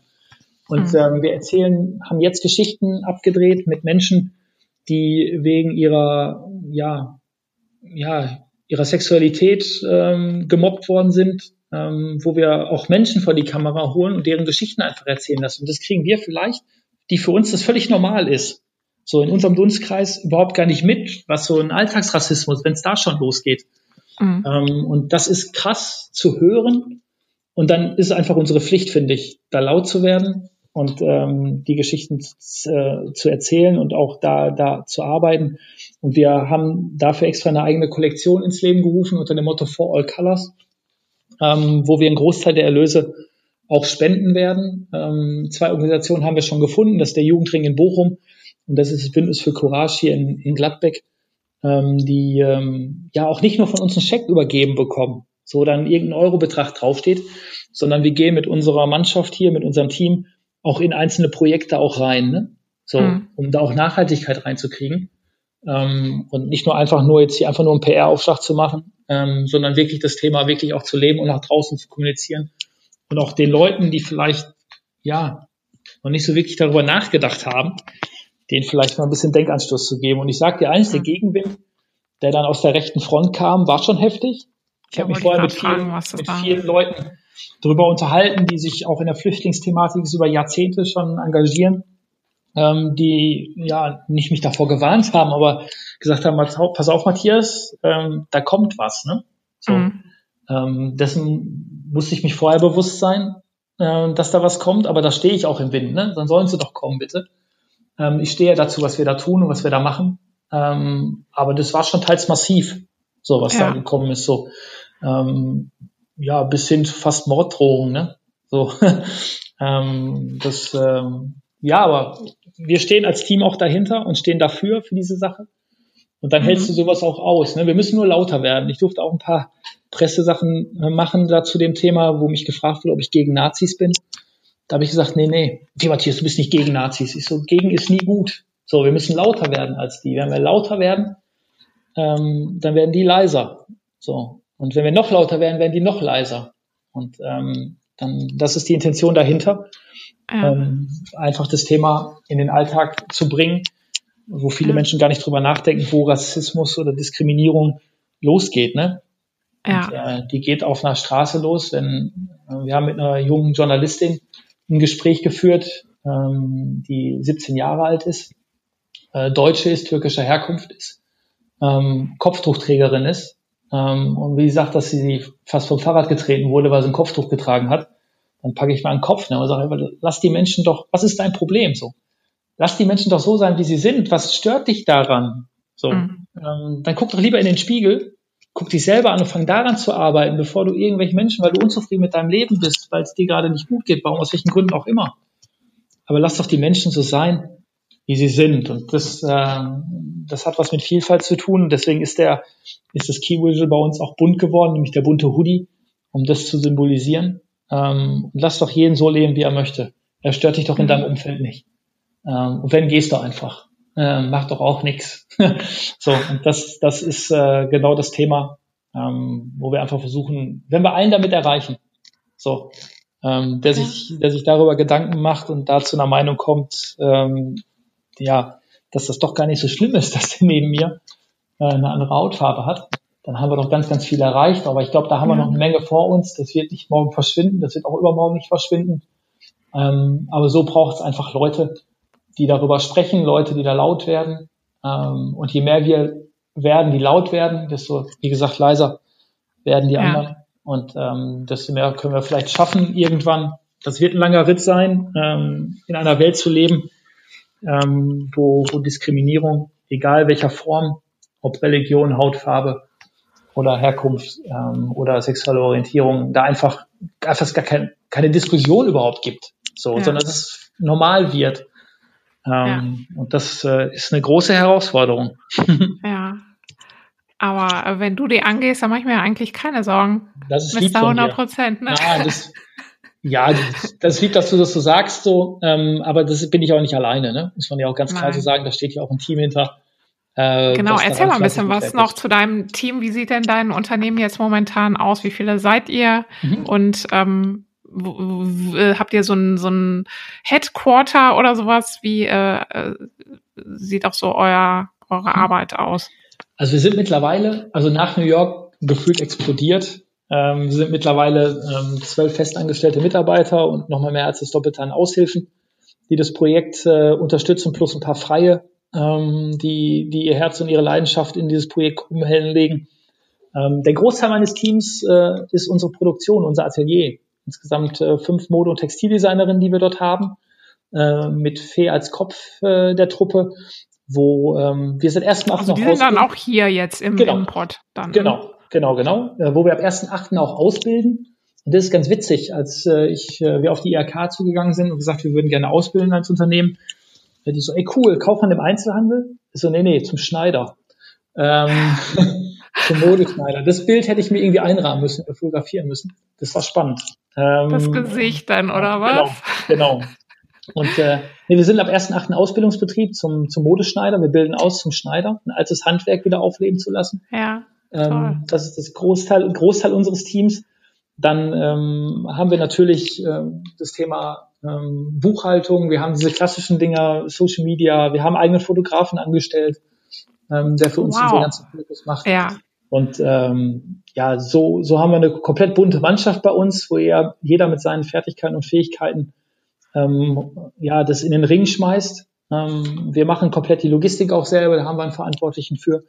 Und mhm. ähm, wir erzählen, haben jetzt Geschichten abgedreht mit Menschen, die wegen ihrer, ja, ja, ihrer Sexualität ähm, gemobbt worden sind, ähm, wo wir auch Menschen vor die Kamera holen und deren Geschichten einfach erzählen lassen. Und das kriegen wir vielleicht, die für uns das völlig normal ist. So in unserem Dunstkreis überhaupt gar nicht mit, was so ein Alltagsrassismus, wenn es da schon losgeht. Mhm. Ähm, und das ist krass zu hören. Und dann ist es einfach unsere Pflicht, finde ich, da laut zu werden und ähm, die Geschichten äh, zu erzählen und auch da, da zu arbeiten. Und wir haben dafür extra eine eigene Kollektion ins Leben gerufen unter dem Motto For All Colors, ähm, wo wir einen Großteil der Erlöse auch spenden werden. Ähm, zwei Organisationen haben wir schon gefunden. Das ist der Jugendring in Bochum und das ist das Bündnis für Courage hier in, in Gladbeck, ähm, die ähm, ja auch nicht nur von uns einen Scheck übergeben bekommen, so dann irgendein Eurobetrag draufsteht, sondern wir gehen mit unserer Mannschaft hier, mit unserem Team auch in einzelne Projekte auch rein, ne? so, mhm. um da auch Nachhaltigkeit reinzukriegen. Ähm, und nicht nur einfach nur jetzt hier einfach nur einen PR-Aufschlag zu machen, ähm, sondern wirklich das Thema wirklich auch zu leben und nach draußen zu kommunizieren. Und auch den Leuten, die vielleicht, ja, noch nicht so wirklich darüber nachgedacht haben, denen vielleicht mal ein bisschen Denkanstoß zu geben. Und ich sage dir eins, der. Gegenwind, der dann aus der rechten Front kam, war schon heftig. Ich habe mich vorher mit vielen, mit vielen Leuten darüber unterhalten, die sich auch in der Flüchtlingsthematik über Jahrzehnte schon engagieren, ähm, die ja nicht mich davor gewarnt haben, aber gesagt haben, pass auf, Matthias, ähm, da kommt was. Ne? So. Mhm. Ähm, dessen musste ich mich vorher bewusst sein, äh, dass da was kommt, aber da stehe ich auch im Wind. Ne? Dann sollen sie doch kommen, bitte. Ähm, ich stehe dazu, was wir da tun und was wir da machen. Ähm, aber das war schon teils massiv, so was ja. da gekommen ist. So. Ähm, ja, bis hin fast Morddrohungen, ne? So, ähm, das, ähm, ja, aber wir stehen als Team auch dahinter und stehen dafür für diese Sache. Und dann mhm. hältst du sowas auch aus. Ne? Wir müssen nur lauter werden. Ich durfte auch ein paar Pressesachen äh, machen da zu dem Thema, wo mich gefragt wurde, ob ich gegen Nazis bin. Da habe ich gesagt, nee, nee, okay, Matthias, du bist nicht gegen Nazis. Ich so, gegen ist nie gut. So, wir müssen lauter werden als die. Wenn wir lauter werden, ähm, dann werden die leiser. So, und wenn wir noch lauter werden, werden die noch leiser. Und ähm, dann, das ist die Intention dahinter, ja. ähm, einfach das Thema in den Alltag zu bringen, wo viele ja. Menschen gar nicht drüber nachdenken, wo Rassismus oder Diskriminierung losgeht. Ne? Ja. Und, äh, die geht auf einer Straße los. Wenn äh, wir haben mit einer jungen Journalistin ein Gespräch geführt, ähm, die 17 Jahre alt ist, äh, Deutsche ist, türkischer Herkunft ist, ähm, Kopftuchträgerin ist ähm, und wie sie sagt, dass sie fast vom Fahrrad getreten wurde, weil sie ein Kopftuch getragen hat, dann packe ich mal einen Kopf ne, und sage, lass die Menschen doch, was ist dein Problem so? Lass die Menschen doch so sein, wie sie sind. Was stört dich daran? So, mhm. ähm, dann guck doch lieber in den Spiegel, guck dich selber an und fang daran zu arbeiten, bevor du irgendwelche Menschen, weil du unzufrieden mit deinem Leben bist, weil es dir gerade nicht gut geht, warum aus welchen Gründen auch immer. Aber lass doch die Menschen so sein, wie sie sind. Und das, äh, das hat was mit Vielfalt zu tun. Deswegen ist der, ist das Key Visual bei uns auch bunt geworden, nämlich der bunte Hoodie, um das zu symbolisieren. Ähm, und lass doch jeden so leben, wie er möchte. Er stört dich doch in deinem Umfeld nicht. Ähm, und wenn, gehst du einfach. Äh, mach doch auch nichts. so, und das, das ist äh, genau das Thema, ähm, wo wir einfach versuchen, wenn wir einen damit erreichen, so, ähm, der sich, der sich darüber Gedanken macht und da zu einer Meinung kommt, ähm, ja, dass das doch gar nicht so schlimm ist, dass der neben mir äh, eine andere Hautfarbe hat, dann haben wir doch ganz, ganz viel erreicht. Aber ich glaube, da haben ja. wir noch eine Menge vor uns. Das wird nicht morgen verschwinden, das wird auch übermorgen nicht verschwinden. Ähm, aber so braucht es einfach Leute, die darüber sprechen, Leute, die da laut werden. Ähm, und je mehr wir werden, die laut werden, desto, wie gesagt, leiser werden die ja. anderen. Und ähm, desto mehr können wir vielleicht schaffen, irgendwann das wird ein langer Ritt sein, ähm, in einer Welt zu leben, ähm, wo, wo Diskriminierung, egal welcher Form, ob Religion, Hautfarbe oder Herkunft ähm, oder sexuelle Orientierung, da einfach, einfach gar kein, keine Diskussion überhaupt gibt, so, ja. sondern dass es normal wird. Ähm, ja. Und das äh, ist eine große Herausforderung.
ja. Aber äh, wenn du die angehst, dann mache ich mir eigentlich keine Sorgen.
Das ist lieb 100
Prozent, ne?
Ja, das, ja, das, das ist lieb, dass du das so sagst, so, ähm, aber das bin ich auch nicht alleine, ne? Muss man ja auch ganz klar Nein. so sagen, da steht ja auch ein Team hinter.
Äh, genau, erzähl mal ein bisschen was noch zu deinem Team. Wie sieht denn dein Unternehmen jetzt momentan aus? Wie viele seid ihr? Mhm. Und ähm, habt ihr so ein, so ein Headquarter oder sowas? Wie äh, äh, sieht auch so euer, eure mhm. Arbeit aus?
Also wir sind mittlerweile, also nach New York gefühlt explodiert. Ähm, wir sind mittlerweile ähm, zwölf festangestellte Mitarbeiter und nochmal mehr als das Doppelte an Aushilfen, die das Projekt äh, unterstützen, plus ein paar Freie, ähm, die, die ihr Herz und ihre Leidenschaft in dieses Projekt umlegen. Ähm, der Großteil meines Teams äh, ist unsere Produktion, unser Atelier. Insgesamt äh, fünf Mode- und Textildesignerinnen, die wir dort haben, äh, mit Fee als Kopf äh, der Truppe wo ähm, wir sind erst
also noch Die sind dann auch hier jetzt im genau. Import dann.
Genau, genau, genau. Äh, wo wir ab 1.8. auch ausbilden. Und das ist ganz witzig, als äh, ich, äh, wir auf die IRK zugegangen sind und gesagt, wir würden gerne ausbilden als Unternehmen. Äh, die so, ey cool, kauf man im Einzelhandel? Ich so, nee, nee, zum Schneider. Ähm, zum Modeschneider. Das Bild hätte ich mir irgendwie einrahmen müssen, fotografieren müssen. Das war spannend.
Ähm, das Gesicht dann, oder was?
Genau, genau. Und äh, nee, wir sind ab 1.8. Ausbildungsbetrieb zum, zum Modeschneider. Wir bilden aus zum Schneider, ein altes Handwerk wieder aufleben zu lassen.
Ja.
Ähm, das ist das Großteil, Großteil unseres Teams. Dann ähm, haben wir natürlich ähm, das Thema ähm, Buchhaltung, wir haben diese klassischen Dinger, Social Media, wir haben eigene Fotografen angestellt, ähm, der für uns wow. diese ganzen Fotos macht.
Ja.
Und ähm, ja, so, so haben wir eine komplett bunte Mannschaft bei uns, wo eher jeder mit seinen Fertigkeiten und Fähigkeiten ähm, ja, das in den Ring schmeißt. Ähm, wir machen komplett die Logistik auch selber, da haben wir einen Verantwortlichen für.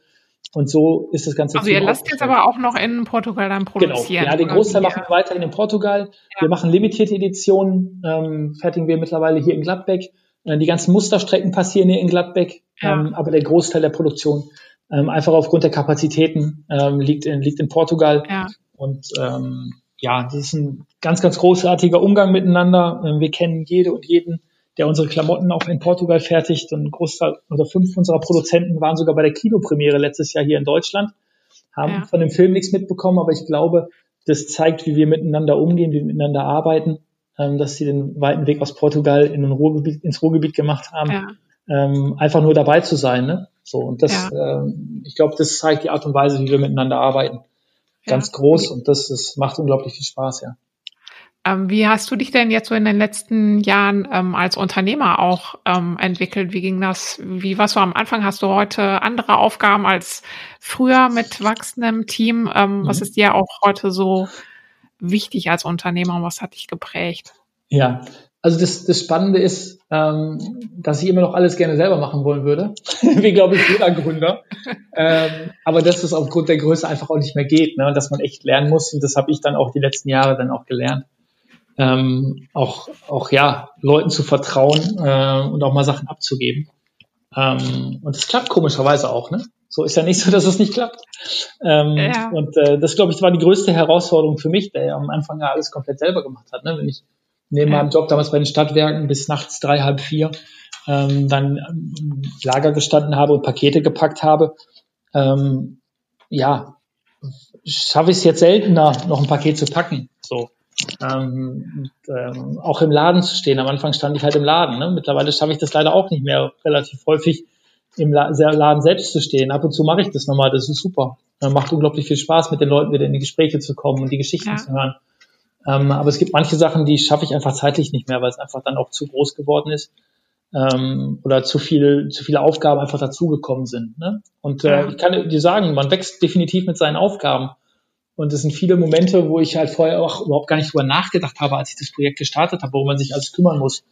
Und so ist das Ganze.
Also ihr lasst jetzt aber auch noch in Portugal dann genau. produzieren.
Genau. Ja, den Großteil machen wir weiterhin in Portugal. Ja. Wir machen limitierte Editionen, ähm, fertigen wir mittlerweile hier in Gladbeck. Äh, die ganzen Musterstrecken passieren hier in Gladbeck, ja. ähm, aber der Großteil der Produktion ähm, einfach aufgrund der Kapazitäten ähm, liegt, in, liegt in Portugal.
Ja.
Und ähm, ja, das ist ein ganz, ganz großartiger Umgang miteinander. Ähm, wir kennen jede und jeden, der unsere Klamotten auch in Portugal fertigt. Und ein Großteil oder fünf unserer Produzenten waren sogar bei der Kinopremiere letztes Jahr hier in Deutschland, haben ja. von dem Film nichts mitbekommen, aber ich glaube, das zeigt, wie wir miteinander umgehen, wie wir miteinander arbeiten, ähm, dass sie den weiten Weg aus Portugal in Ruhrgebiet, ins Ruhrgebiet gemacht haben, ja. ähm, einfach nur dabei zu sein. Ne? So und das, ja. ähm, ich glaube, das zeigt die Art und Weise, wie wir miteinander arbeiten ganz groß und das, das macht unglaublich viel Spaß, ja.
Ähm, wie hast du dich denn jetzt so in den letzten Jahren ähm, als Unternehmer auch ähm, entwickelt? Wie ging das? Wie warst du am Anfang? Hast du heute andere Aufgaben als früher mit wachsendem Team? Ähm, mhm. Was ist dir auch heute so wichtig als Unternehmer und was hat dich geprägt?
Ja, also das, das Spannende ist, ähm, dass ich immer noch alles gerne selber machen wollen würde, wie glaube ich jeder Gründer. ähm, aber dass es aufgrund der Größe einfach auch nicht mehr geht, ne? und dass man echt lernen muss. Und das habe ich dann auch die letzten Jahre dann auch gelernt. Ähm, auch, auch ja, Leuten zu vertrauen äh, und auch mal Sachen abzugeben. Ähm, und das klappt komischerweise auch, ne? So ist ja nicht so, dass es nicht klappt. Ähm, ja. Und äh, das, glaube ich, war die größte Herausforderung für mich, der ja am Anfang ja alles komplett selber gemacht hat. Ne? Wenn ich neben meinem Job damals bei den Stadtwerken bis nachts drei, halb vier ähm, dann im Lager gestanden habe und Pakete gepackt habe. Ähm, ja, schaffe ich es jetzt seltener, noch ein Paket zu packen. So. Ähm, ähm, auch im Laden zu stehen. Am Anfang stand ich halt im Laden. Ne? Mittlerweile schaffe ich das leider auch nicht mehr, relativ häufig im Laden selbst zu stehen. Ab und zu mache ich das nochmal, das ist super. Macht unglaublich viel Spaß, mit den Leuten wieder in die Gespräche zu kommen und die Geschichten ja. zu hören. Ähm, aber es gibt manche Sachen, die schaffe ich einfach zeitlich nicht mehr, weil es einfach dann auch zu groß geworden ist ähm, oder zu viel, zu viele Aufgaben einfach dazugekommen sind. Ne? Und äh, ich kann dir sagen, man wächst definitiv mit seinen Aufgaben. Und es sind viele Momente, wo ich halt vorher auch überhaupt gar nicht drüber nachgedacht habe, als ich das Projekt gestartet habe, worum man sich alles kümmern muss,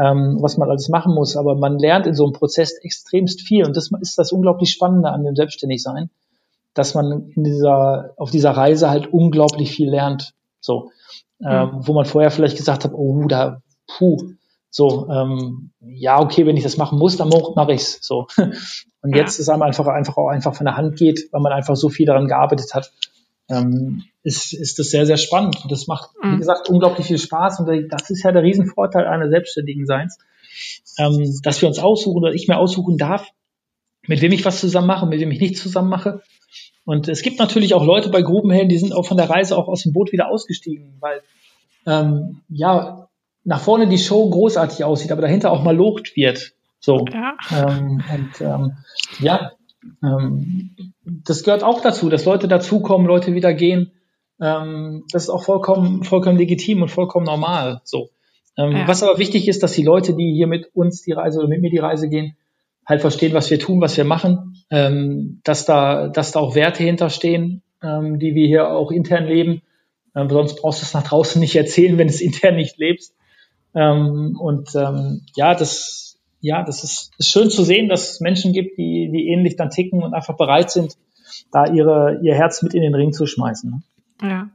ähm, was man alles machen muss. Aber man lernt in so einem Prozess extremst viel. Und das ist das unglaublich Spannende an dem Selbstständigsein, dass man in dieser, auf dieser Reise halt unglaublich viel lernt. So. ähm, wo man vorher vielleicht gesagt hat, oh, da, puh, so, ähm, ja, okay, wenn ich das machen muss, dann mache ich's. So. Und jetzt ist einem einfach, einfach auch einfach von der Hand geht, weil man einfach so viel daran gearbeitet hat, ähm, ist, ist das sehr, sehr spannend. Und das macht, mhm. wie gesagt, unglaublich viel Spaß. Und das ist ja der Riesenvorteil einer selbstständigen Seins, ähm, dass wir uns aussuchen oder ich mir aussuchen darf, mit wem ich was zusammen mache, mit wem ich nicht zusammen mache. Und es gibt natürlich auch Leute bei Grubenhelden, die sind auch von der Reise auch aus dem Boot wieder ausgestiegen, weil ähm, ja nach vorne die Show großartig aussieht, aber dahinter auch mal locht wird. So. Ja. Ähm, und ähm, ja, ähm, das gehört auch dazu, dass Leute dazukommen, Leute wieder gehen. Ähm, das ist auch vollkommen, vollkommen legitim und vollkommen normal. So. Ähm, ja. Was aber wichtig ist, dass die Leute, die hier mit uns die Reise oder mit mir die Reise gehen, halt verstehen, was wir tun, was wir machen, ähm, dass da, dass da auch Werte hinterstehen, ähm, die wir hier auch intern leben. Ähm, sonst brauchst du es nach draußen nicht erzählen, wenn du es intern nicht lebst. Ähm, und ähm, ja, das, ja, das ist, ist schön zu sehen, dass es Menschen gibt, die, die ähnlich dann ticken und einfach bereit sind, da ihre, ihr Herz mit in den Ring zu schmeißen. Ne?
Ja.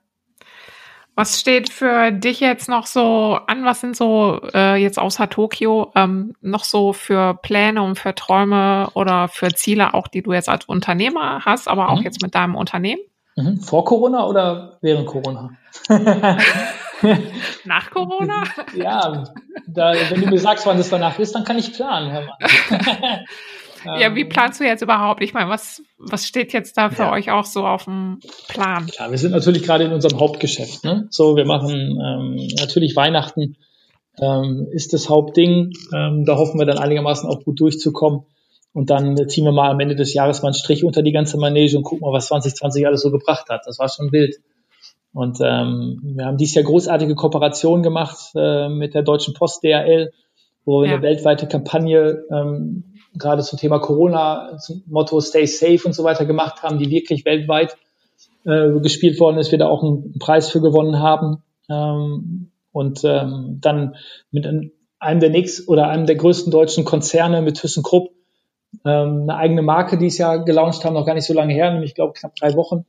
Was steht für dich jetzt noch so an? Was sind so äh, jetzt außer Tokio ähm, noch so für Pläne und für Träume oder für Ziele auch, die du jetzt als Unternehmer hast, aber auch mhm. jetzt mit deinem Unternehmen?
Mhm. Vor Corona oder während Corona?
Nach Corona?
ja, da, wenn du mir sagst, wann das danach ist, dann kann ich planen, Herr
Mann. ja, wie planst du jetzt überhaupt? Ich meine, was, was steht jetzt da für ja. euch auch so auf dem Plan?
Ja, wir sind natürlich gerade in unserem Hauptgeschäft. Ne? So, wir machen ähm, natürlich Weihnachten ähm, ist das Hauptding. Ähm, da hoffen wir dann einigermaßen auch gut durchzukommen. Und dann ziehen wir mal am Ende des Jahres mal einen Strich unter die ganze Manege und gucken mal, was 2020 alles so gebracht hat. Das war schon wild. Und ähm, wir haben dieses Jahr großartige Kooperationen gemacht äh, mit der Deutschen Post DRL, wo wir ja. eine weltweite Kampagne ähm, gerade zum Thema Corona, zum Motto Stay Safe und so weiter gemacht haben, die wirklich weltweit äh, gespielt worden ist, wir da auch einen Preis für gewonnen haben. Ähm, und ähm, dann mit einem der nächsten oder einem der größten deutschen Konzerne mit ThyssenKrupp ähm, eine eigene Marke, die es ja gelauncht haben, noch gar nicht so lange her, nämlich ich glaube knapp drei Wochen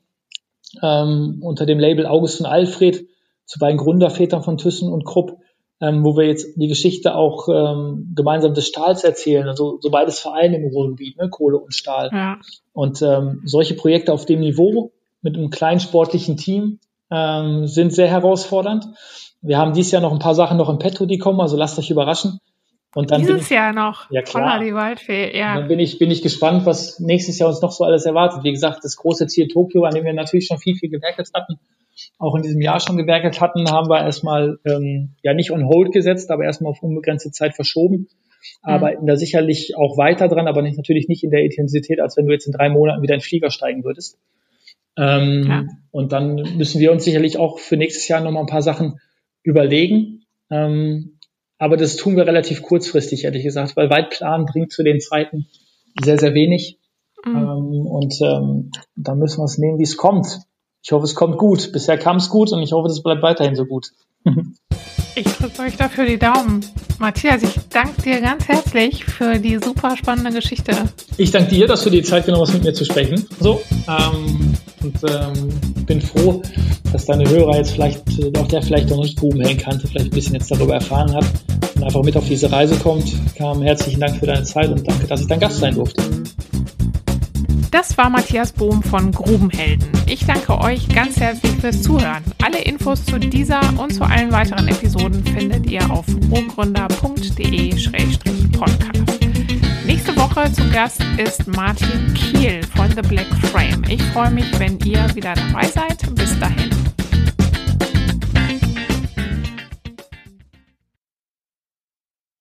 ähm, unter dem Label August und Alfred zu beiden Gründervätern von Thyssen und Krupp, ähm, wo wir jetzt die Geschichte auch ähm, gemeinsam des Stahls erzählen, also so beides Vereine im Ruhrgebiet, ne, Kohle und Stahl. Ja. Und ähm, solche Projekte auf dem Niveau mit einem kleinen sportlichen Team ähm, sind sehr herausfordernd. Wir haben dieses Jahr noch ein paar Sachen noch im Petto, die kommen, also lasst euch überraschen.
Und dann Dieses
ich,
Jahr noch.
Ja, klar.
die Waldfee,
ja. Und dann bin ich, bin ich gespannt, was nächstes Jahr uns noch so alles erwartet. Wie gesagt, das große Ziel Tokio, an dem wir natürlich schon viel, viel gewerkelt hatten, auch in diesem Jahr schon gewerkelt hatten, haben wir erstmal, ähm, ja, nicht on hold gesetzt, aber erstmal auf unbegrenzte Zeit verschoben. Arbeiten mhm. da sicherlich auch weiter dran, aber nicht, natürlich nicht in der Intensität, als wenn du jetzt in drei Monaten wieder in den Flieger steigen würdest. Ähm, ja. Und dann müssen wir uns sicherlich auch für nächstes Jahr nochmal ein paar Sachen überlegen. Ähm, aber das tun wir relativ kurzfristig, ehrlich gesagt, weil Weitplan bringt zu den Zeiten sehr, sehr wenig. Mhm. Ähm, und ähm, da müssen wir es nehmen, wie es kommt. Ich hoffe, es kommt gut. Bisher kam es gut und ich hoffe, es bleibt weiterhin so gut.
Ich drücke euch dafür die Daumen. Matthias, ich danke dir ganz herzlich für die super spannende Geschichte.
Ich danke dir, dass du die Zeit genommen hast, mit mir zu sprechen. So, ähm, und ähm, bin froh, dass deine Hörer jetzt vielleicht, äh, auch der vielleicht noch nicht Grubenhellen kannte, vielleicht ein bisschen jetzt darüber erfahren hat und einfach mit auf diese Reise kommt. Kam herzlichen Dank für deine Zeit und danke, dass ich dein Gast sein durfte.
Das war Matthias Bohm von Grubenhelden. Ich danke euch ganz herzlich fürs Zuhören. Alle Infos zu dieser und zu allen weiteren Episoden findet ihr auf rohgründer.de-podcast. Nächste Woche zu Gast ist Martin Kiel von The Black Frame. Ich freue mich, wenn ihr wieder dabei seid. Bis dahin.